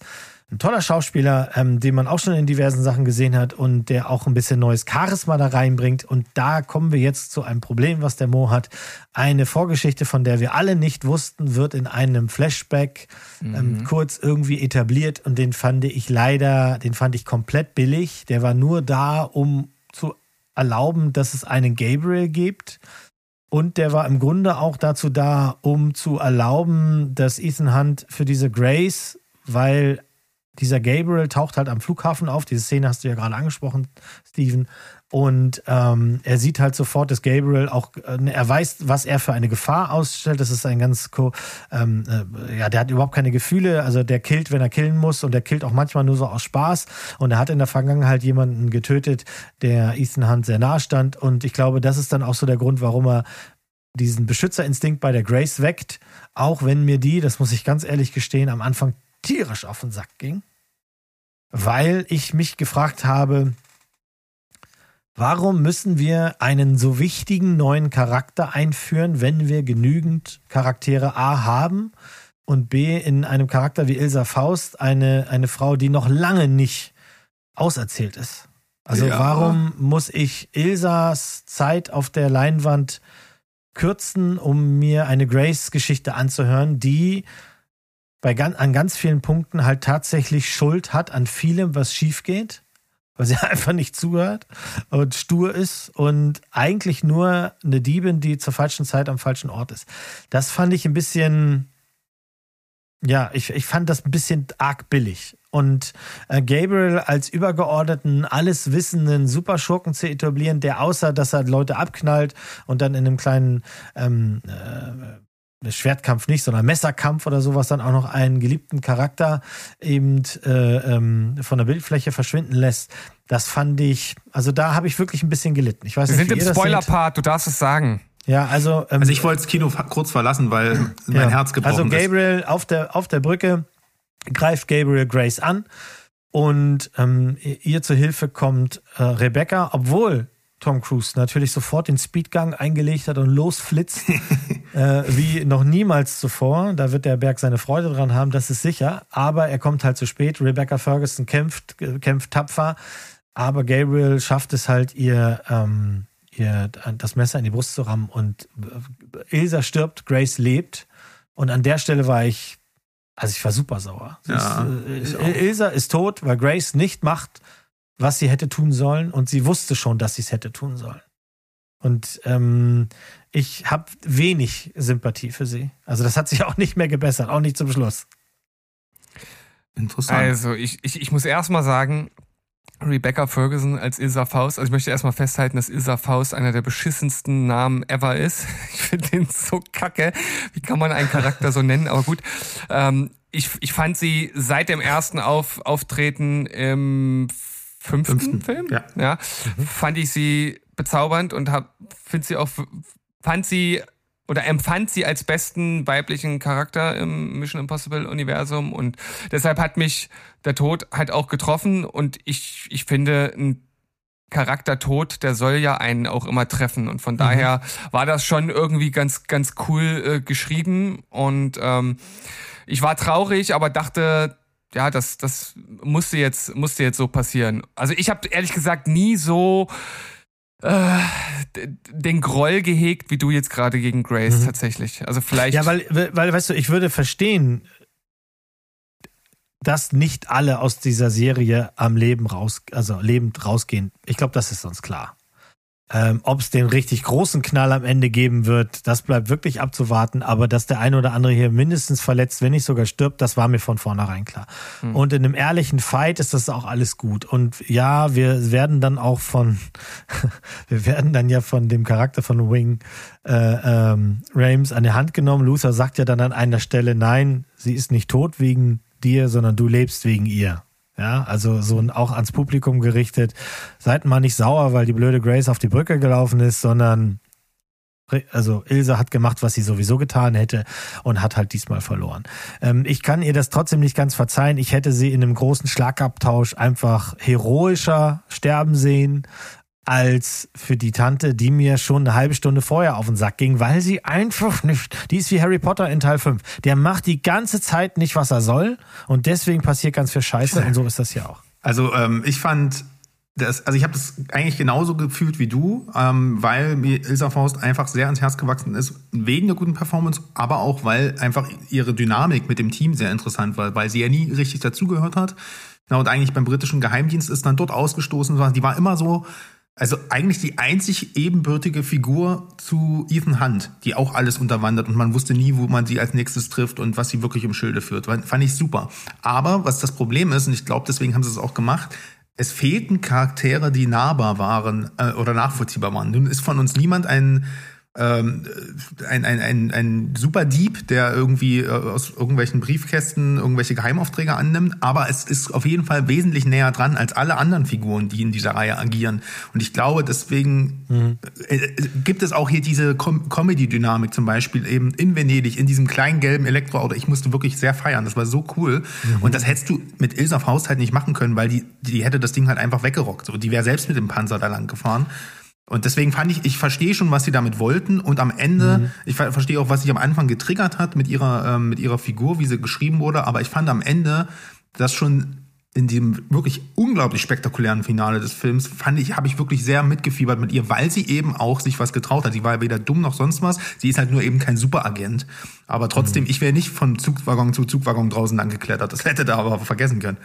Ein toller Schauspieler, ähm, den man auch schon in diversen Sachen gesehen hat und der auch ein bisschen neues Charisma da reinbringt. Und da kommen wir jetzt zu einem Problem, was der Mo hat. Eine Vorgeschichte, von der wir alle nicht wussten, wird in einem Flashback ähm, kurz irgendwie etabliert und den fand ich leider, den fand ich komplett billig. Der war nur da, um zu erlauben, dass es einen Gabriel gibt. Und der war im Grunde auch dazu da, um zu erlauben, dass Ethan Hunt für diese Grace, weil dieser Gabriel taucht halt am Flughafen auf. Diese Szene hast du ja gerade angesprochen, Steven. Und ähm, er sieht halt sofort, dass Gabriel auch, äh, er weiß, was er für eine Gefahr ausstellt. Das ist ein ganz, ähm, äh, ja, der hat überhaupt keine Gefühle. Also der killt, wenn er killen muss. Und der killt auch manchmal nur so aus Spaß. Und er hat in der Vergangenheit jemanden getötet, der Ethan Hunt sehr nahe stand. Und ich glaube, das ist dann auch so der Grund, warum er diesen Beschützerinstinkt bei der Grace weckt. Auch wenn mir die, das muss ich ganz ehrlich gestehen, am Anfang tierisch auf den Sack ging. Weil ich mich gefragt habe, Warum müssen wir einen so wichtigen neuen Charakter einführen, wenn wir genügend Charaktere A haben und B in einem Charakter wie Ilsa Faust eine, eine Frau, die noch lange nicht auserzählt ist? Also Ja. warum muss ich Ilsas Zeit auf der Leinwand kürzen, um mir eine Grace-Geschichte anzuhören, die bei an ganz vielen Punkten halt tatsächlich Schuld hat an vielem, was schief geht? Weil sie einfach nicht zuhört und stur ist und eigentlich nur eine Diebin, die zur falschen Zeit am falschen Ort ist. Das fand ich ein bisschen, ja, ich, ich fand das ein bisschen arg billig. Und äh, Gabriel als übergeordneten, alles wissenden Superschurken zu etablieren, der außer, dass er Leute abknallt und dann in einem kleinen ähm, äh, Schwertkampf nicht, sondern Messerkampf oder sowas dann auch noch einen geliebten Charakter eben äh, ähm, von der Bildfläche verschwinden lässt. Das fand ich, also da habe ich wirklich ein bisschen gelitten. Ich weiß Wir nicht, sind im. Spoiler-Part, du darfst es sagen. Ja, also, ähm, Also ich wollte das Kino kurz verlassen, weil mein ja. Herz gebrochen Also ist. Gabriel auf der, auf der Brücke greift Gabriel Grace an und ähm, ihr zur Hilfe kommt äh, Rebecca, obwohl Tom Cruise natürlich sofort den Speedgang eingelegt hat und losflitzt, äh, wie noch niemals zuvor. Da wird der Berg seine Freude dran haben, das ist sicher. Aber er kommt halt zu spät. Rebecca Ferguson kämpft, kämpft tapfer. Aber Gabriel schafft es halt, ihr, ähm, ihr das Messer in die Brust zu rammen. Und Ilsa stirbt, Grace lebt. Und an der Stelle war ich, also ich war super sauer. Ja, ist, äh, Ilsa ist tot, weil Grace nicht macht, was sie hätte tun sollen und sie wusste schon, dass sie es hätte tun sollen. Und ähm, ich habe wenig Sympathie für sie. Also das hat sich auch nicht mehr gebessert, auch nicht zum Schluss. Interessant. Also ich, ich, ich muss erstmal sagen, Rebecca Ferguson als Ilsa Faust. Also ich möchte erstmal festhalten, dass Ilsa Faust einer der beschissensten Namen ever ist. Ich finde den so kacke. Wie kann man einen Charakter so nennen? Aber gut. Ähm, ich, ich fand sie seit dem ersten Auf, Auftreten im fünften, Fünften, Film, ja. ja. Fand ich sie bezaubernd und hab, find sie auch, fand sie oder empfand sie als besten weiblichen Charakter im Mission Impossible Universum und deshalb hat mich der Tod halt auch getroffen und ich, ich finde, ein Charaktertod, der soll ja einen auch immer treffen und von daher war das schon irgendwie ganz, ganz cool äh, geschrieben und ähm, ich war traurig, aber dachte, ja, das, das musste jetzt, musste jetzt so passieren. Also ich habe ehrlich gesagt nie so äh, den Groll gehegt, wie du jetzt gerade gegen Grace tatsächlich. Also vielleicht. Ja, weil, weil, weißt du, ich würde verstehen, dass nicht alle aus dieser Serie am Leben raus, also lebend rausgehen. Ich glaube, das ist uns klar. Ähm, Ob es den richtig großen Knall am Ende geben wird, das bleibt wirklich abzuwarten. Aber dass der eine oder andere hier mindestens verletzt, wenn nicht sogar stirbt, das war mir von vornherein klar. Und in einem ehrlichen Fight ist das auch alles gut. Und ja, wir werden dann auch von, wir werden dann ja von dem Charakter von Wing äh, ähm, Rames an die Hand genommen. Luther sagt ja dann an einer Stelle, nein, sie ist nicht tot wegen dir, sondern du lebst wegen ihr. Ja, also so ein- auch ans Publikum gerichtet. Seid mal nicht sauer, weil die blöde Grace auf die Brücke gelaufen ist, sondern also Ilse hat gemacht, was sie sowieso getan hätte und hat halt diesmal verloren. Ähm, ich kann ihr das trotzdem nicht ganz verzeihen. Ich hätte sie in einem großen Schlagabtausch einfach heroischer sterben sehen als für die Tante, die mir schon eine halbe Stunde vorher auf den Sack ging, weil sie einfach nicht, die ist wie Harry Potter in Teil 5. Der macht die ganze Zeit nicht, was er soll und deswegen passiert ganz viel Scheiße und so ist das hier auch. Also ähm, ich fand das, also ich habe das eigentlich genauso gefühlt wie du, ähm, weil mir Ilsa Faust einfach sehr ans Herz gewachsen ist, wegen der guten Performance, aber auch weil einfach ihre Dynamik mit dem Team sehr interessant war, weil sie ja nie richtig dazugehört hat. Ja, und eigentlich beim britischen Geheimdienst ist dann dort ausgestoßen, die war immer so, also eigentlich die einzig ebenbürtige Figur zu Ethan Hunt, die auch alles unterwandert und man wusste nie, wo man sie als nächstes trifft und was sie wirklich im Schilde führt. Fand ich super. Aber was das Problem ist, und ich glaube, deswegen haben sie es auch gemacht, es fehlten Charaktere, die nahbar waren äh, oder nachvollziehbar waren. Nun ist von uns niemand ein ähm, ein, ein, ein, ein super Dieb, der irgendwie äh, aus irgendwelchen Briefkästen irgendwelche Geheimaufträge annimmt, aber es ist auf jeden Fall wesentlich näher dran als alle anderen Figuren, die in dieser Reihe agieren. Und ich glaube, deswegen äh, gibt es auch hier diese Com Comedy-Dynamik zum Beispiel eben in Venedig, in diesem kleinen gelben Elektroauto. Ich musste wirklich sehr feiern, das war so cool. Und das hättest du mit Ilsa Faust halt nicht machen können, weil die, die hätte das Ding halt einfach weggerockt. So, die wäre selbst mit dem Panzer da lang gefahren. Und deswegen fand ich, ich verstehe schon, was sie damit wollten. Und am Ende, ich ver verstehe auch, was sich am Anfang getriggert hat mit ihrer, ähm, mit ihrer Figur, wie sie geschrieben wurde. Aber ich fand am Ende, dass schon in dem wirklich unglaublich spektakulären Finale des Films, fand ich, habe ich wirklich sehr mitgefiebert mit ihr, weil sie eben auch sich was getraut hat. Sie war ja weder dumm noch sonst was. Sie ist halt nur eben kein Superagent. Aber trotzdem, ich wäre nicht von Zugwaggon zu Zugwaggon draußen angeklettert. Das hätte da aber vergessen können.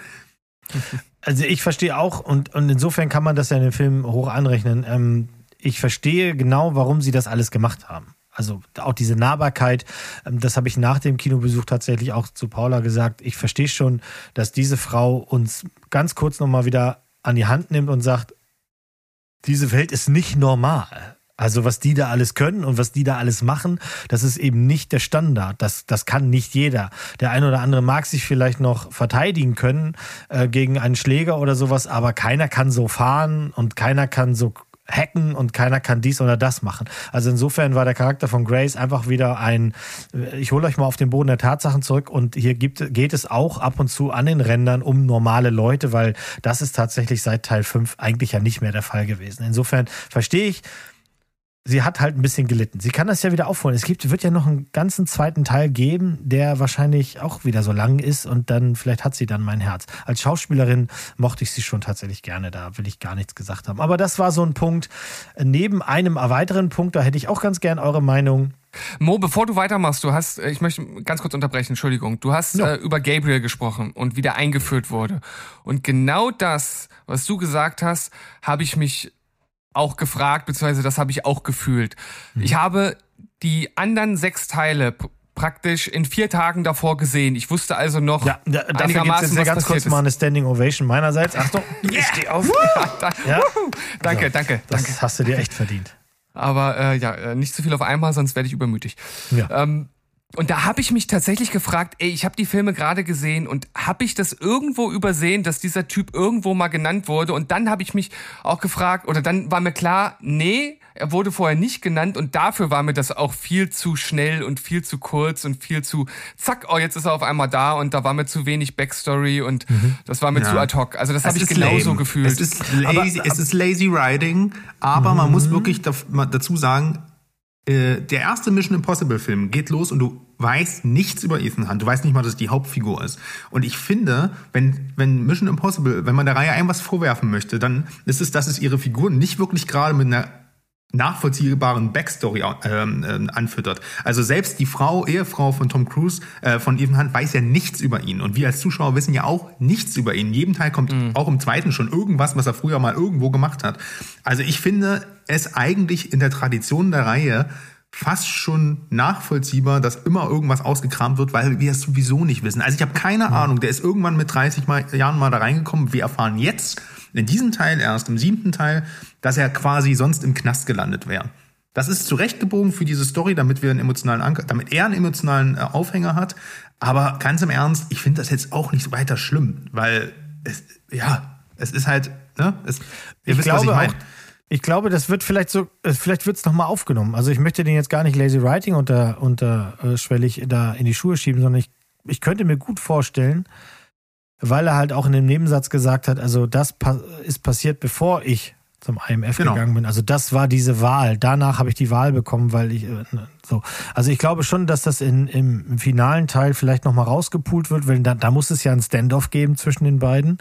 Also ich verstehe auch und, und insofern kann man das ja in dem Film hoch anrechnen. Ähm, ich verstehe genau, warum sie das alles gemacht haben. Also auch diese Nahbarkeit, ähm, das habe ich nach dem Kinobesuch tatsächlich auch zu Paula gesagt. Ich verstehe schon, dass diese Frau uns ganz kurz nochmal wieder an die Hand nimmt und sagt, diese Welt ist nicht normal. Also was die da alles können und was die da alles machen, das ist eben nicht der Standard. Das, das kann nicht jeder. Der eine oder andere mag sich vielleicht noch verteidigen können äh, gegen einen Schläger oder sowas, aber keiner kann so fahren und keiner kann so hacken und keiner kann dies oder das machen. Also insofern war der Charakter von Grace einfach wieder ein, äh, ich hole euch mal auf den Boden der Tatsachen zurück und hier gibt, geht es auch ab und zu an den Rändern um normale Leute, weil das ist tatsächlich seit Teil 5 eigentlich ja nicht mehr der Fall gewesen. Insofern verstehe ich, sie hat halt ein bisschen gelitten. Sie kann das ja wieder aufholen. Es gibt, wird ja noch einen ganzen zweiten Teil geben, der wahrscheinlich auch wieder so lang ist und dann, vielleicht hat sie dann mein Herz. Als Schauspielerin mochte ich sie schon tatsächlich gerne, da will ich gar nichts gesagt haben. Aber das war so ein Punkt. Neben einem weiteren Punkt, da hätte ich auch ganz gern eure Meinung. Mo, bevor du weitermachst, du hast, äh, ich möchte ganz kurz unterbrechen, Entschuldigung. Du hast Ja. äh, über Gabriel gesprochen und wie der eingeführt wurde. Und genau das, was du gesagt hast, habe ich mich auch gefragt, beziehungsweise das habe ich auch gefühlt. Mhm. Ich habe die anderen sechs Teile pr- praktisch in vier Tagen davor gesehen. Ich wusste also noch Ja, da, einigermaßen, jetzt ja was ganz kurz passiert mal ist. eine Standing Ovation meinerseits. Achtung, ich stehe auf. Da- Ja. Danke, So, danke, Das danke. hast du dir echt verdient. Aber äh, ja, äh, nicht zu viel auf einmal, sonst werde ich übermütig. Ja. Ähm, und da habe ich mich tatsächlich gefragt, ey, ich habe die Filme gerade gesehen und habe ich das irgendwo übersehen, dass dieser Typ irgendwo mal genannt wurde? Und dann habe ich mich auch gefragt, oder dann war mir klar, nee, er wurde vorher nicht genannt und dafür war mir das auch viel zu schnell und viel zu kurz und viel zu zack, oh, jetzt ist er auf einmal da und da war mir zu wenig Backstory und das war mir Ja. zu ad hoc. Also das habe ich genauso lame. gefühlt. Es ist lazy, es ist lazy writing, aber man muss wirklich daf- mal dazu sagen, äh, der erste Mission Impossible Film geht los und du weißt nichts über Ethan Hunt. Du weißt nicht mal, dass es die Hauptfigur ist. Und ich finde, wenn, wenn Mission Impossible, wenn man der Reihe ein was vorwerfen möchte, dann ist es, dass es ihre Figuren nicht wirklich gerade mit einer nachvollziehbaren Backstory ähm, ähm, anfüttert. Also selbst die Frau, Ehefrau von Tom Cruise, äh, von Ethan Hunt, weiß ja nichts über ihn. Und wir als Zuschauer wissen ja auch nichts über ihn. In jedem Teil kommt auch im zweiten schon irgendwas, was er früher mal irgendwo gemacht hat. Also ich finde es eigentlich in der Tradition der Reihe fast schon nachvollziehbar, dass immer irgendwas ausgekramt wird, weil wir es sowieso nicht wissen. Also ich habe keine Ahnung, der ist irgendwann mit 30 mal, Jahren mal da reingekommen. Wir erfahren jetzt, in diesem Teil erst, im siebten Teil, dass er quasi sonst im Knast gelandet wäre. Das ist zurechtgebogen für diese Story, damit wir einen emotionalen Anker, damit er einen emotionalen äh, Aufhänger hat. Aber ganz im Ernst, ich finde das jetzt auch nicht weiter schlimm, weil es, ja, es ist halt, ne, es, ihr Ich wisst, was glaube ich meine. auch, ich glaube, das wird vielleicht so, äh, vielleicht wird es nochmal aufgenommen. Also ich möchte den jetzt gar nicht Lazy Writing unter, unterschwellig da in die Schuhe schieben, sondern ich, ich könnte mir gut vorstellen, weil er halt auch in dem Nebensatz gesagt hat, also das ist passiert, bevor ich zum IMF Genau. gegangen bin. Also das war diese Wahl. Danach habe ich die Wahl bekommen, weil ich äh, so. Also ich glaube schon, dass das in, im, im finalen Teil vielleicht nochmal rausgepult wird, weil da, da muss es ja einen Standoff geben zwischen den beiden.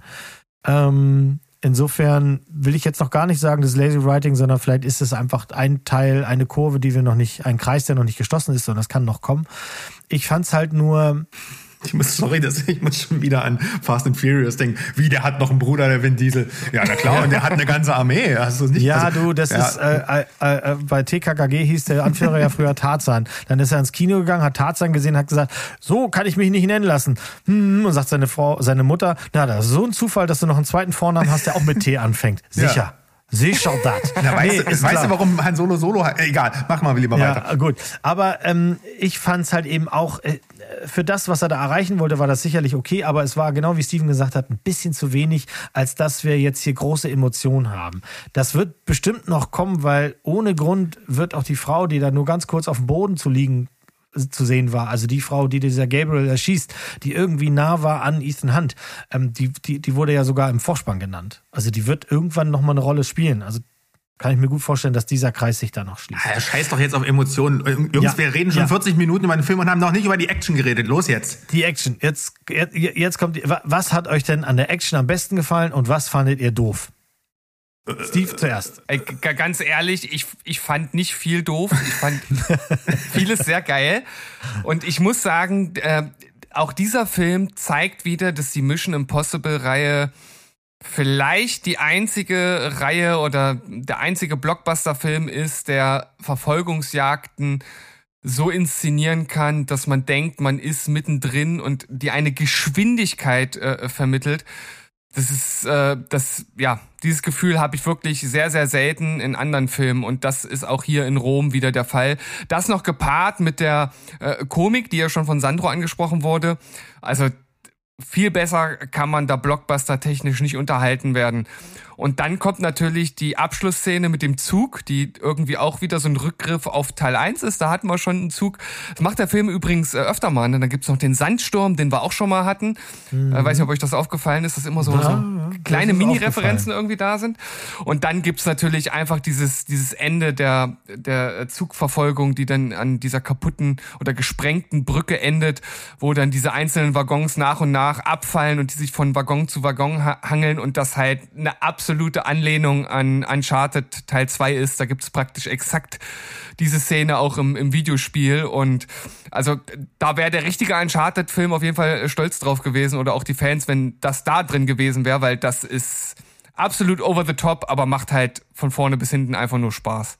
Ähm, insofern will ich jetzt noch gar nicht sagen, das ist Lazy Writing, sondern vielleicht ist es einfach ein Teil, eine Kurve, die wir noch nicht, ein Kreis, der noch nicht geschlossen ist, sondern das kann noch kommen. Ich fand's halt nur, Ich muss, sorry, dass ich muss schon wieder an Fast and Furious denken. Wie, der hat noch einen Bruder, der Vin Diesel. Ja, na klar, und der hat eine ganze Armee. Hast du nicht? ja, also, du, das ja, ist, äh, äh, äh, bei TKKG hieß der Anführer ja früher Tarzan. Dann ist er ins Kino gegangen, hat Tarzan gesehen, hat gesagt, so kann ich mich nicht nennen lassen. Hm, und sagt seine Frau, seine Mutter, na, das ist so ein Zufall, dass du noch einen zweiten Vornamen hast, der auch mit T anfängt. Sicher. Ja. Sicher das. Na, weißt, Nee, du, weißt warum Han Solo Solo hat? Egal, mach mal lieber weiter. Ja, gut. Aber ähm, ich fand es halt eben auch, äh, für das, was er da erreichen wollte, war das sicherlich okay, aber es war genau wie Steven gesagt hat, ein bisschen zu wenig, als dass wir jetzt hier große Emotionen haben. Das wird bestimmt noch kommen, weil ohne Grund wird auch die Frau, die da nur ganz kurz auf dem Boden zu liegen zu sehen war, also die Frau, die dieser Gabriel erschießt, die irgendwie nah war an Ethan Hunt, ähm, die, die, die wurde ja sogar im Vorspann genannt. Also die wird irgendwann nochmal eine Rolle spielen. Also kann ich mir gut vorstellen, dass dieser Kreis sich da noch schließt. Ah, scheiß doch jetzt auf Emotionen. Jungs, Ja, wir reden schon ja. 40 Minuten über den Film und haben noch nicht über die Action geredet. Los jetzt. Die Action. Jetzt, jetzt, jetzt kommt. die- wa- Was hat euch denn an der Action am besten gefallen und was fandet ihr doof? Steve zuerst. Ey, g- ganz ehrlich, ich, ich fand nicht viel doof. Ich fand vieles sehr geil. Und ich muss sagen, äh, auch dieser Film zeigt wieder, dass die Mission Impossible-Reihe vielleicht die einzige Reihe oder der einzige Blockbuster-Film ist, der Verfolgungsjagden so inszenieren kann, dass man denkt, man ist mittendrin und die eine Geschwindigkeit äh, vermittelt. Das ist, äh, das, ja, dieses Gefühl habe ich wirklich sehr, sehr selten in anderen Filmen und das ist auch hier in Rom wieder der Fall. Das noch gepaart mit der äh, Komik, die ja schon von Sandro angesprochen wurde. Also viel besser kann man da Blockbuster technisch nicht unterhalten werden. Und dann kommt natürlich die Abschlussszene mit dem Zug, die irgendwie auch wieder so ein Rückgriff auf Teil 1 ist. Da hatten wir schon einen Zug. Das macht der Film übrigens äh, öfter mal. Ne? Dann gibt's noch den Sandsturm, den wir auch schon mal hatten. Mhm. Äh, weiß nicht, ob euch das aufgefallen ist, dass immer so, ja, so kleine Mini-Referenzen irgendwie da sind. Und dann gibt's natürlich einfach dieses, dieses Ende der, der Zugverfolgung, die dann an dieser kaputten oder gesprengten Brücke endet, wo dann diese einzelnen Waggons nach und nach abfallen und die sich von Waggon zu Waggon hangeln und das halt eine absolute Anlehnung an Uncharted Teil 2 ist. Da gibt's praktisch exakt diese Szene auch im, im Videospiel und also da wäre der richtige Uncharted-Film auf jeden Fall stolz drauf gewesen oder auch die Fans, wenn das da drin gewesen wäre, weil das ist absolut over the top, aber macht halt von vorne bis hinten einfach nur Spaß.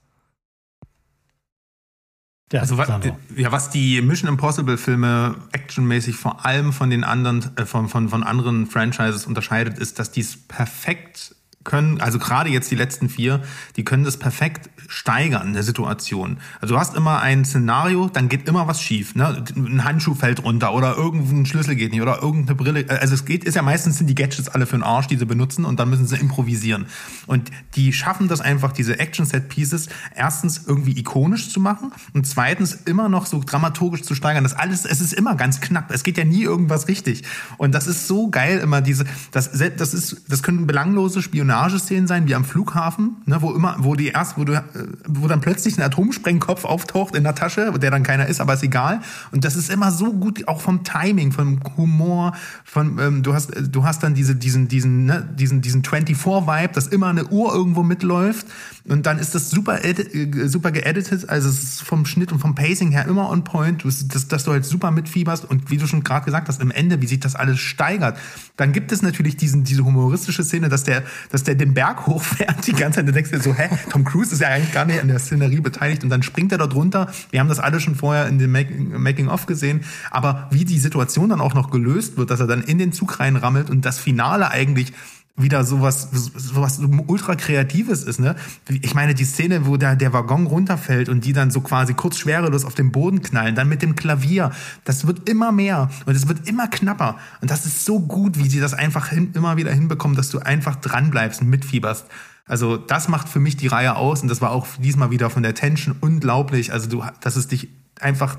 Ja, also was, ja, was die Mission Impossible Filme actionmäßig vor allem von den anderen, äh, von, von, von anderen Franchises unterscheidet, ist, dass die es perfekt können, also gerade jetzt die letzten vier, die können das perfekt steigern, der Situation. Also du hast immer ein Szenario, dann geht immer was schief. Ne? Ein Handschuh fällt runter oder irgendein Schlüssel geht nicht oder irgendeine Brille. Also es geht, ist ja meistens sind die Gadgets alle für den Arsch, die sie benutzen und dann müssen sie improvisieren. Und die schaffen das einfach, diese Action-Set-Pieces erstens irgendwie ikonisch zu machen und zweitens immer noch so dramaturgisch zu steigern. Das alles, es ist immer ganz knapp. Es geht ja nie irgendwas richtig. Und das ist so geil immer diese, das, das ist, das können belanglose Spionage Spionageszenen sein, wie am Flughafen, ne, wo immer, wo die erst, wo du, äh, wo dann plötzlich ein Atomsprengkopf auftaucht in der Tasche, der dann keiner ist, aber ist egal. Und das ist immer so gut, auch vom Timing, vom Humor, von, ähm, du hast, du hast dann diese, diesen, diesen, ne, diesen, diesen 24-Vibe, dass immer eine Uhr irgendwo mitläuft. Und dann ist das super, äh, super geeditet, also es ist vom Schnitt und vom Pacing her immer on point, dass, dass du halt super mitfieberst und wie du schon gerade gesagt hast, im Ende, wie sich das alles steigert. Dann gibt es natürlich diesen, diese humoristische Szene, dass der, dass der den Berg hochfährt die ganze Zeit. Du denkst dir so, hä, Tom Cruise ist ja eigentlich gar nicht an der Szenerie beteiligt und dann springt er dort runter. Wir haben das alle schon vorher in dem Making-of gesehen. Aber wie die Situation dann auch noch gelöst wird, dass er dann in den Zug reinrammelt und das Finale eigentlich wieder sowas, sowas ultra kreatives ist, ne? Ich meine, die Szene, wo der, der Waggon runterfällt und die dann so quasi kurz schwerelos auf den Boden knallen, dann mit dem Klavier, das wird immer mehr und es wird immer knapper. Und das ist so gut, wie sie das einfach hin, immer wieder hinbekommen, dass du einfach dranbleibst und mitfieberst. Also das macht für mich die Reihe aus und das war auch diesmal wieder von der Tension unglaublich. Also du, dass es dich einfach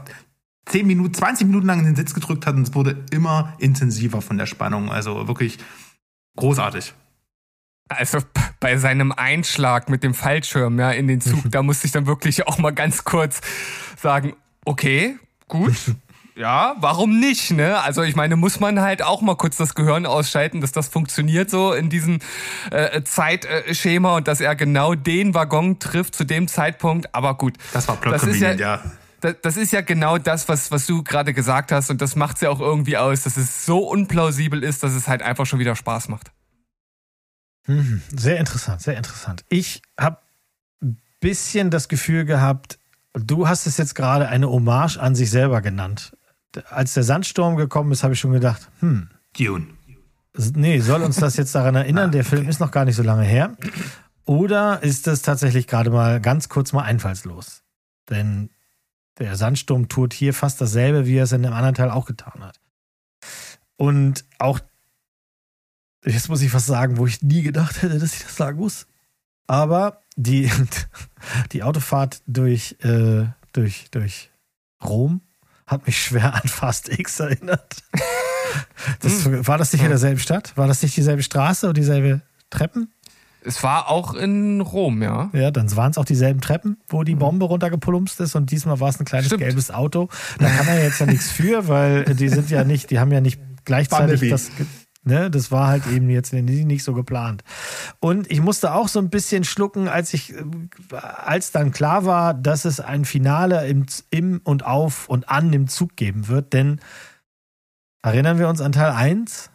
10 Minuten, 20 Minuten lang in den Sitz gedrückt hat und es wurde immer intensiver von der Spannung. Also wirklich großartig. Also bei seinem Einschlag mit dem Fallschirm ja in den Zug, da musste ich dann wirklich auch mal ganz kurz sagen, okay, gut. Ja, warum nicht, ne? Also ich meine, muss man halt auch mal kurz das Gehirn ausschalten, dass das funktioniert so in diesem äh, Zeitschema und dass er genau den Waggon trifft zu dem Zeitpunkt. Aber gut. Das war Plot das ist ja, ja. Das, das ist ja genau das, was, was du gerade gesagt hast und das macht's ja auch irgendwie aus, dass es so unplausibel ist, dass es halt einfach schon wieder Spaß macht. Mhm. Sehr interessant, sehr interessant. Ich habe ein bisschen das Gefühl gehabt, du hast es jetzt gerade eine Hommage an sich selber genannt. Als der Sandsturm gekommen ist, habe ich schon gedacht, hm. Dune. Nee, soll uns das jetzt daran erinnern? Der Film ist noch gar nicht so lange her. Oder ist das tatsächlich gerade mal ganz kurz mal einfallslos? Denn der Sandsturm tut hier fast dasselbe, wie er es in dem anderen Teil auch getan hat. Und auch jetzt muss ich was sagen, wo ich nie gedacht hätte, dass ich das sagen muss. Aber die, die Autofahrt durch, äh, durch, durch Rom hat mich schwer an Fast X erinnert. Das, hm. war das nicht in derselben Stadt? War das nicht dieselbe Straße und dieselbe Treppen? Es war auch in Rom, ja. Ja, dann waren es auch dieselben Treppen, wo die Bombe runtergeplumpst ist und diesmal war es ein kleines Stimmt. gelbes Auto. Da kann er jetzt ja nichts für, weil die sind ja nicht, die haben ja nicht gleichzeitig das, Ne, das war halt eben jetzt nicht so geplant. Und ich musste auch so ein bisschen schlucken, als ich, als dann klar war, dass es ein Finale im, im und auf und an dem Zug geben wird. Denn erinnern wir uns an Teil 1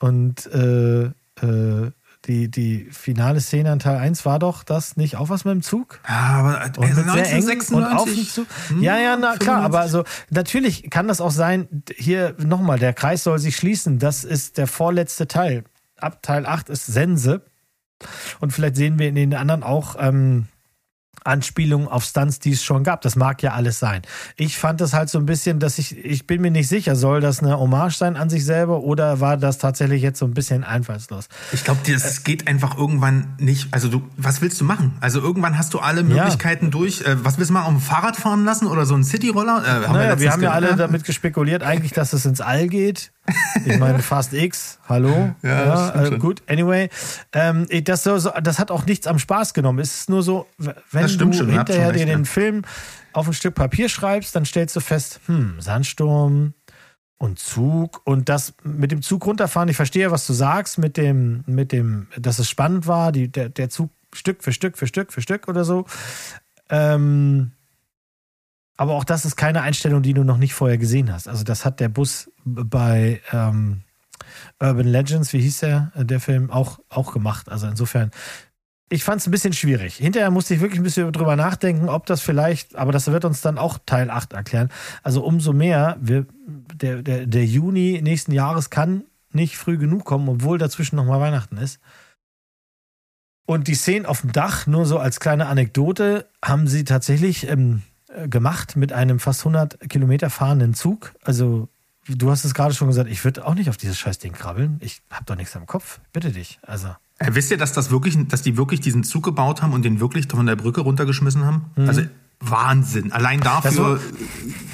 und äh, äh, die, die finale Szene an Teil 1 war doch das nicht auch was mit dem Zug? Ja, aber also 1996. Und auf dem Zug. Hm, ja, ja, na klar, aber also natürlich kann das auch sein, hier nochmal, der Kreis soll sich schließen. Das ist der vorletzte Teil. Ab Teil 8 ist Sense. Und vielleicht sehen wir in den anderen auch ähm, Anspielungen auf Stunts, die es schon gab. Das mag ja alles sein. Ich fand das halt so ein bisschen, dass ich, ich bin mir nicht sicher, soll das eine Hommage sein an sich selber oder war das tatsächlich jetzt so ein bisschen einfallslos? Ich glaube, das geht einfach irgendwann nicht. Also du, was willst du machen? Also irgendwann hast du alle Möglichkeiten ja. durch. Äh, was willst du mal auf dem Fahrrad fahren lassen oder so ein Cityroller? Äh, haben naja, wir, wir haben ja alle damit gespekuliert, eigentlich, dass es ins All geht. Ich meine, Fast X, hallo. Ja, ja äh, gut, anyway. Ähm, das, so, das hat auch nichts am Spaß genommen. Es ist nur so, wenn du schon, hinterher dir den Film auf ein Stück Papier schreibst, dann stellst du fest, hm, Sandsturm und Zug und das mit dem Zug runterfahren. Ich verstehe, was du sagst, mit dem, mit dem, dass es spannend war, die, der, der Zug Stück für Stück für Stück für Stück oder so. Ähm, aber auch das ist keine Einstellung, die du noch nicht vorher gesehen hast. Also das hat der Bus bei ähm, Urban Legends, wie hieß der, der Film, auch, auch gemacht. Also insofern, ich fand es ein bisschen schwierig. Hinterher musste ich wirklich ein bisschen drüber nachdenken, ob das vielleicht, aber das wird uns dann auch Teil 8 erklären. Also umso mehr, wir, der, der, der Juni nächsten Jahres kann nicht früh genug kommen, obwohl dazwischen nochmal Weihnachten ist. Und die Szenen auf dem Dach, nur so als kleine Anekdote, haben sie tatsächlich ähm, äh, gemacht mit einem fast 100 Kilometer fahrenden Zug. Also, du hast es gerade schon gesagt, ich würde auch nicht auf dieses Scheißding krabbeln. Ich habe doch nichts am Kopf. Bitte dich. Also. Äh, wisst ihr, dass das wirklich, dass die wirklich diesen Zug gebaut haben und den wirklich von der Brücke runtergeschmissen haben? Mhm. Also Wahnsinn. Allein dafür.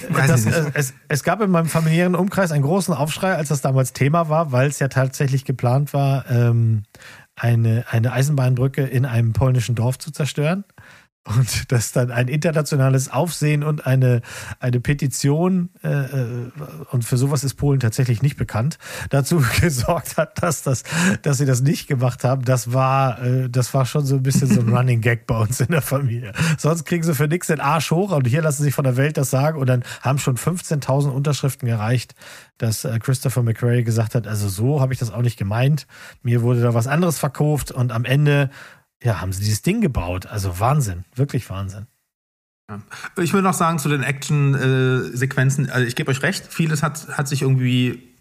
War, das, äh, es, es, gab in meinem familiären Umkreis einen großen Aufschrei, als das damals Thema war, weil es ja tatsächlich geplant war, ähm, eine, eine Eisenbahnbrücke in einem polnischen Dorf zu zerstören und dass dann ein internationales Aufsehen und eine, eine Petition, äh, äh, und für sowas ist Polen tatsächlich nicht bekannt, dazu gesorgt hat, dass, das, dass sie das nicht gemacht haben, das war, äh, das war schon so ein bisschen so ein Running Gag bei uns in der Familie. Sonst kriegen sie für nichts den Arsch hoch und hier lassen sie sich von der Welt das sagen und dann haben schon 15.000 Unterschriften gereicht, dass äh, Christopher McRae gesagt hat, also so habe ich das auch nicht gemeint. Mir wurde da was anderes verkauft und am Ende ja, haben sie dieses Ding gebaut. Also Wahnsinn, wirklich Wahnsinn. Ich will noch sagen zu den Action-Sequenzen, also ich gebe euch recht, vieles hat, hat sich irgendwie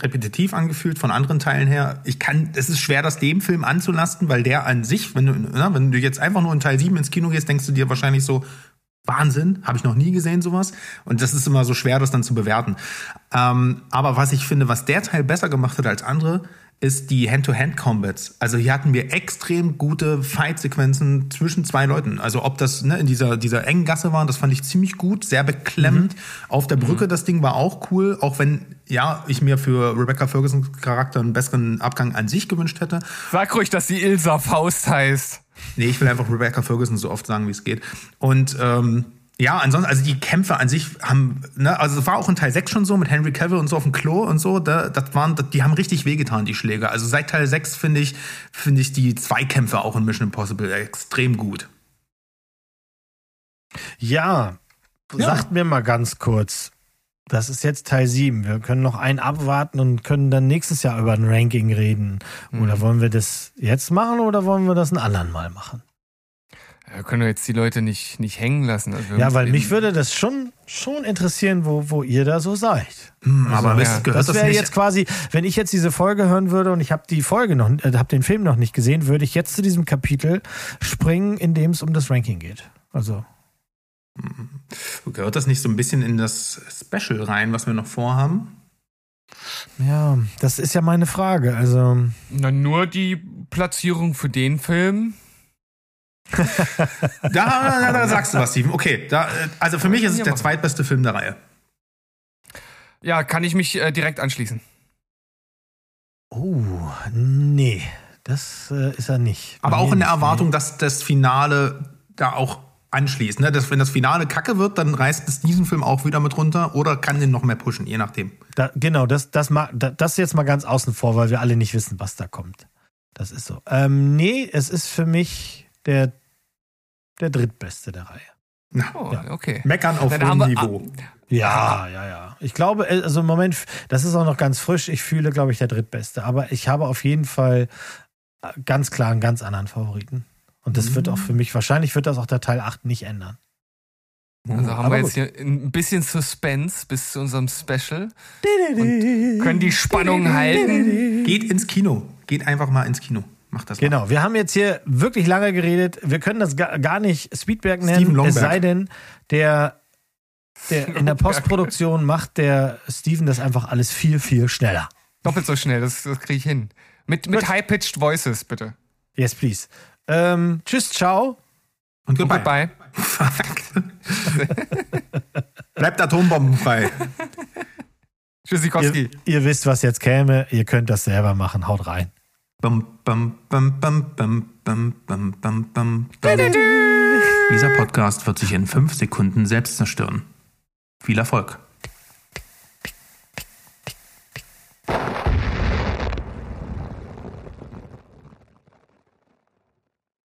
repetitiv angefühlt von anderen Teilen her. Ich kann, es ist schwer, das dem Film anzulasten, weil der an sich, wenn du, na, wenn du jetzt einfach nur in Teil 7 ins Kino gehst, denkst du dir wahrscheinlich so, Wahnsinn, habe ich noch nie gesehen sowas. Und das ist immer so schwer, das dann zu bewerten. Ähm, aber was ich finde, was der Teil besser gemacht hat als andere, ist die Hand-to-Hand-Combats. Also hier hatten wir extrem gute Fight-Sequenzen zwischen zwei Leuten. Also ob das ne, in dieser, dieser engen Gasse war, das fand ich ziemlich gut, sehr beklemmend. Mhm. Auf der Brücke, mhm. das Ding war auch cool, auch wenn, ja, ich mir für Rebecca Fergusons Charakter einen besseren Abgang an sich gewünscht hätte. Sag ruhig, dass die Ilsa Faust heißt. Nee, ich will einfach Rebecca Ferguson so oft sagen, wie es geht. Und ähm, ja, ansonsten, also die Kämpfe an sich haben, ne, also es war auch in Teil 6 schon so mit Henry Cavill und so auf dem Klo und so, da, das waren, die haben richtig wehgetan, die Schläge. Also seit Teil 6 finde ich, finde ich die Zweikämpfe auch in Mission Impossible extrem gut. Ja, ja. sagt mir mal ganz kurz, das ist jetzt Teil 7. Wir können noch einen abwarten und können dann nächstes Jahr über ein Ranking reden. Oder mhm. wollen wir das jetzt machen oder wollen wir das ein anderen Mal machen? Wir können jetzt die Leute nicht, nicht hängen lassen. Also ja, weil mich würde das schon, schon interessieren, wo, wo ihr da so seid. Hm, also, aber ja, das, das wäre jetzt quasi, wenn ich jetzt diese Folge hören würde und ich habe die Folge noch, äh, habe den Film noch nicht gesehen, würde ich jetzt zu diesem Kapitel springen, in dem es um das Ranking geht. Also. Hm. Gehört das nicht so ein bisschen in das Special rein, was wir noch vorhaben? Ja, das ist ja meine Frage. Also. Na, nur die Platzierung für den Film da, da, da, sagst du was, Steven. Okay, da, also für mich ist es der zweitbeste Film der Reihe. Ja, kann ich mich äh, direkt anschließen. Oh, nee, das äh, ist er nicht. Aber auch in der Erwartung, nee. dass das Finale da auch anschließt. Ne? Dass, wenn das Finale kacke wird, dann reißt es diesen Film auch wieder mit runter oder kann den noch mehr pushen, je nachdem. Da, genau, das, das, das jetzt mal ganz außen vor, weil wir alle nicht wissen, was da kommt. Das ist so. Ähm, nee, es ist für mich der der drittbeste der Reihe. Oh, ja. okay. Meckern auf hohem Niveau. Ja, ja, ja. Ich glaube, äh, also im Moment, das ist auch noch ganz frisch. Ich fühle, glaube ich, der drittbeste. Aber ich habe auf jeden Fall äh, ganz klar einen ganz anderen Favoriten. Und das mhm. wird auch für mich, wahrscheinlich wird das auch der Teil 8 nicht ändern. Also haben Aber wir jetzt hier ein bisschen Suspense bis zu unserem Special. Und können die Spannung halten. Geht ins Kino. Geht einfach mal ins Kino. Mach das mal. Genau, wir haben jetzt hier wirklich lange geredet. Wir können das ga- gar nicht Speedberg nennen, Steven Longberg. es sei denn, der, der in der Postproduktion macht der Steven das einfach alles viel, viel schneller. Doppelt so schnell, das, das kriege ich hin. Mit, mit Gut. high-pitched Voices, bitte. Yes, please. Ähm, tschüss, ciao. Und goodbye. Goodbye. Bleibt atombombenfrei. Ihr, Tschüssikowski. ihr wisst, was jetzt käme. Ihr könnt das selber machen. Haut rein. Bum, bum, bum, bum, bum, bum, bum, bum, bum. Dieser Podcast wird sich in fünf Sekunden selbst zerstören. Viel Erfolg.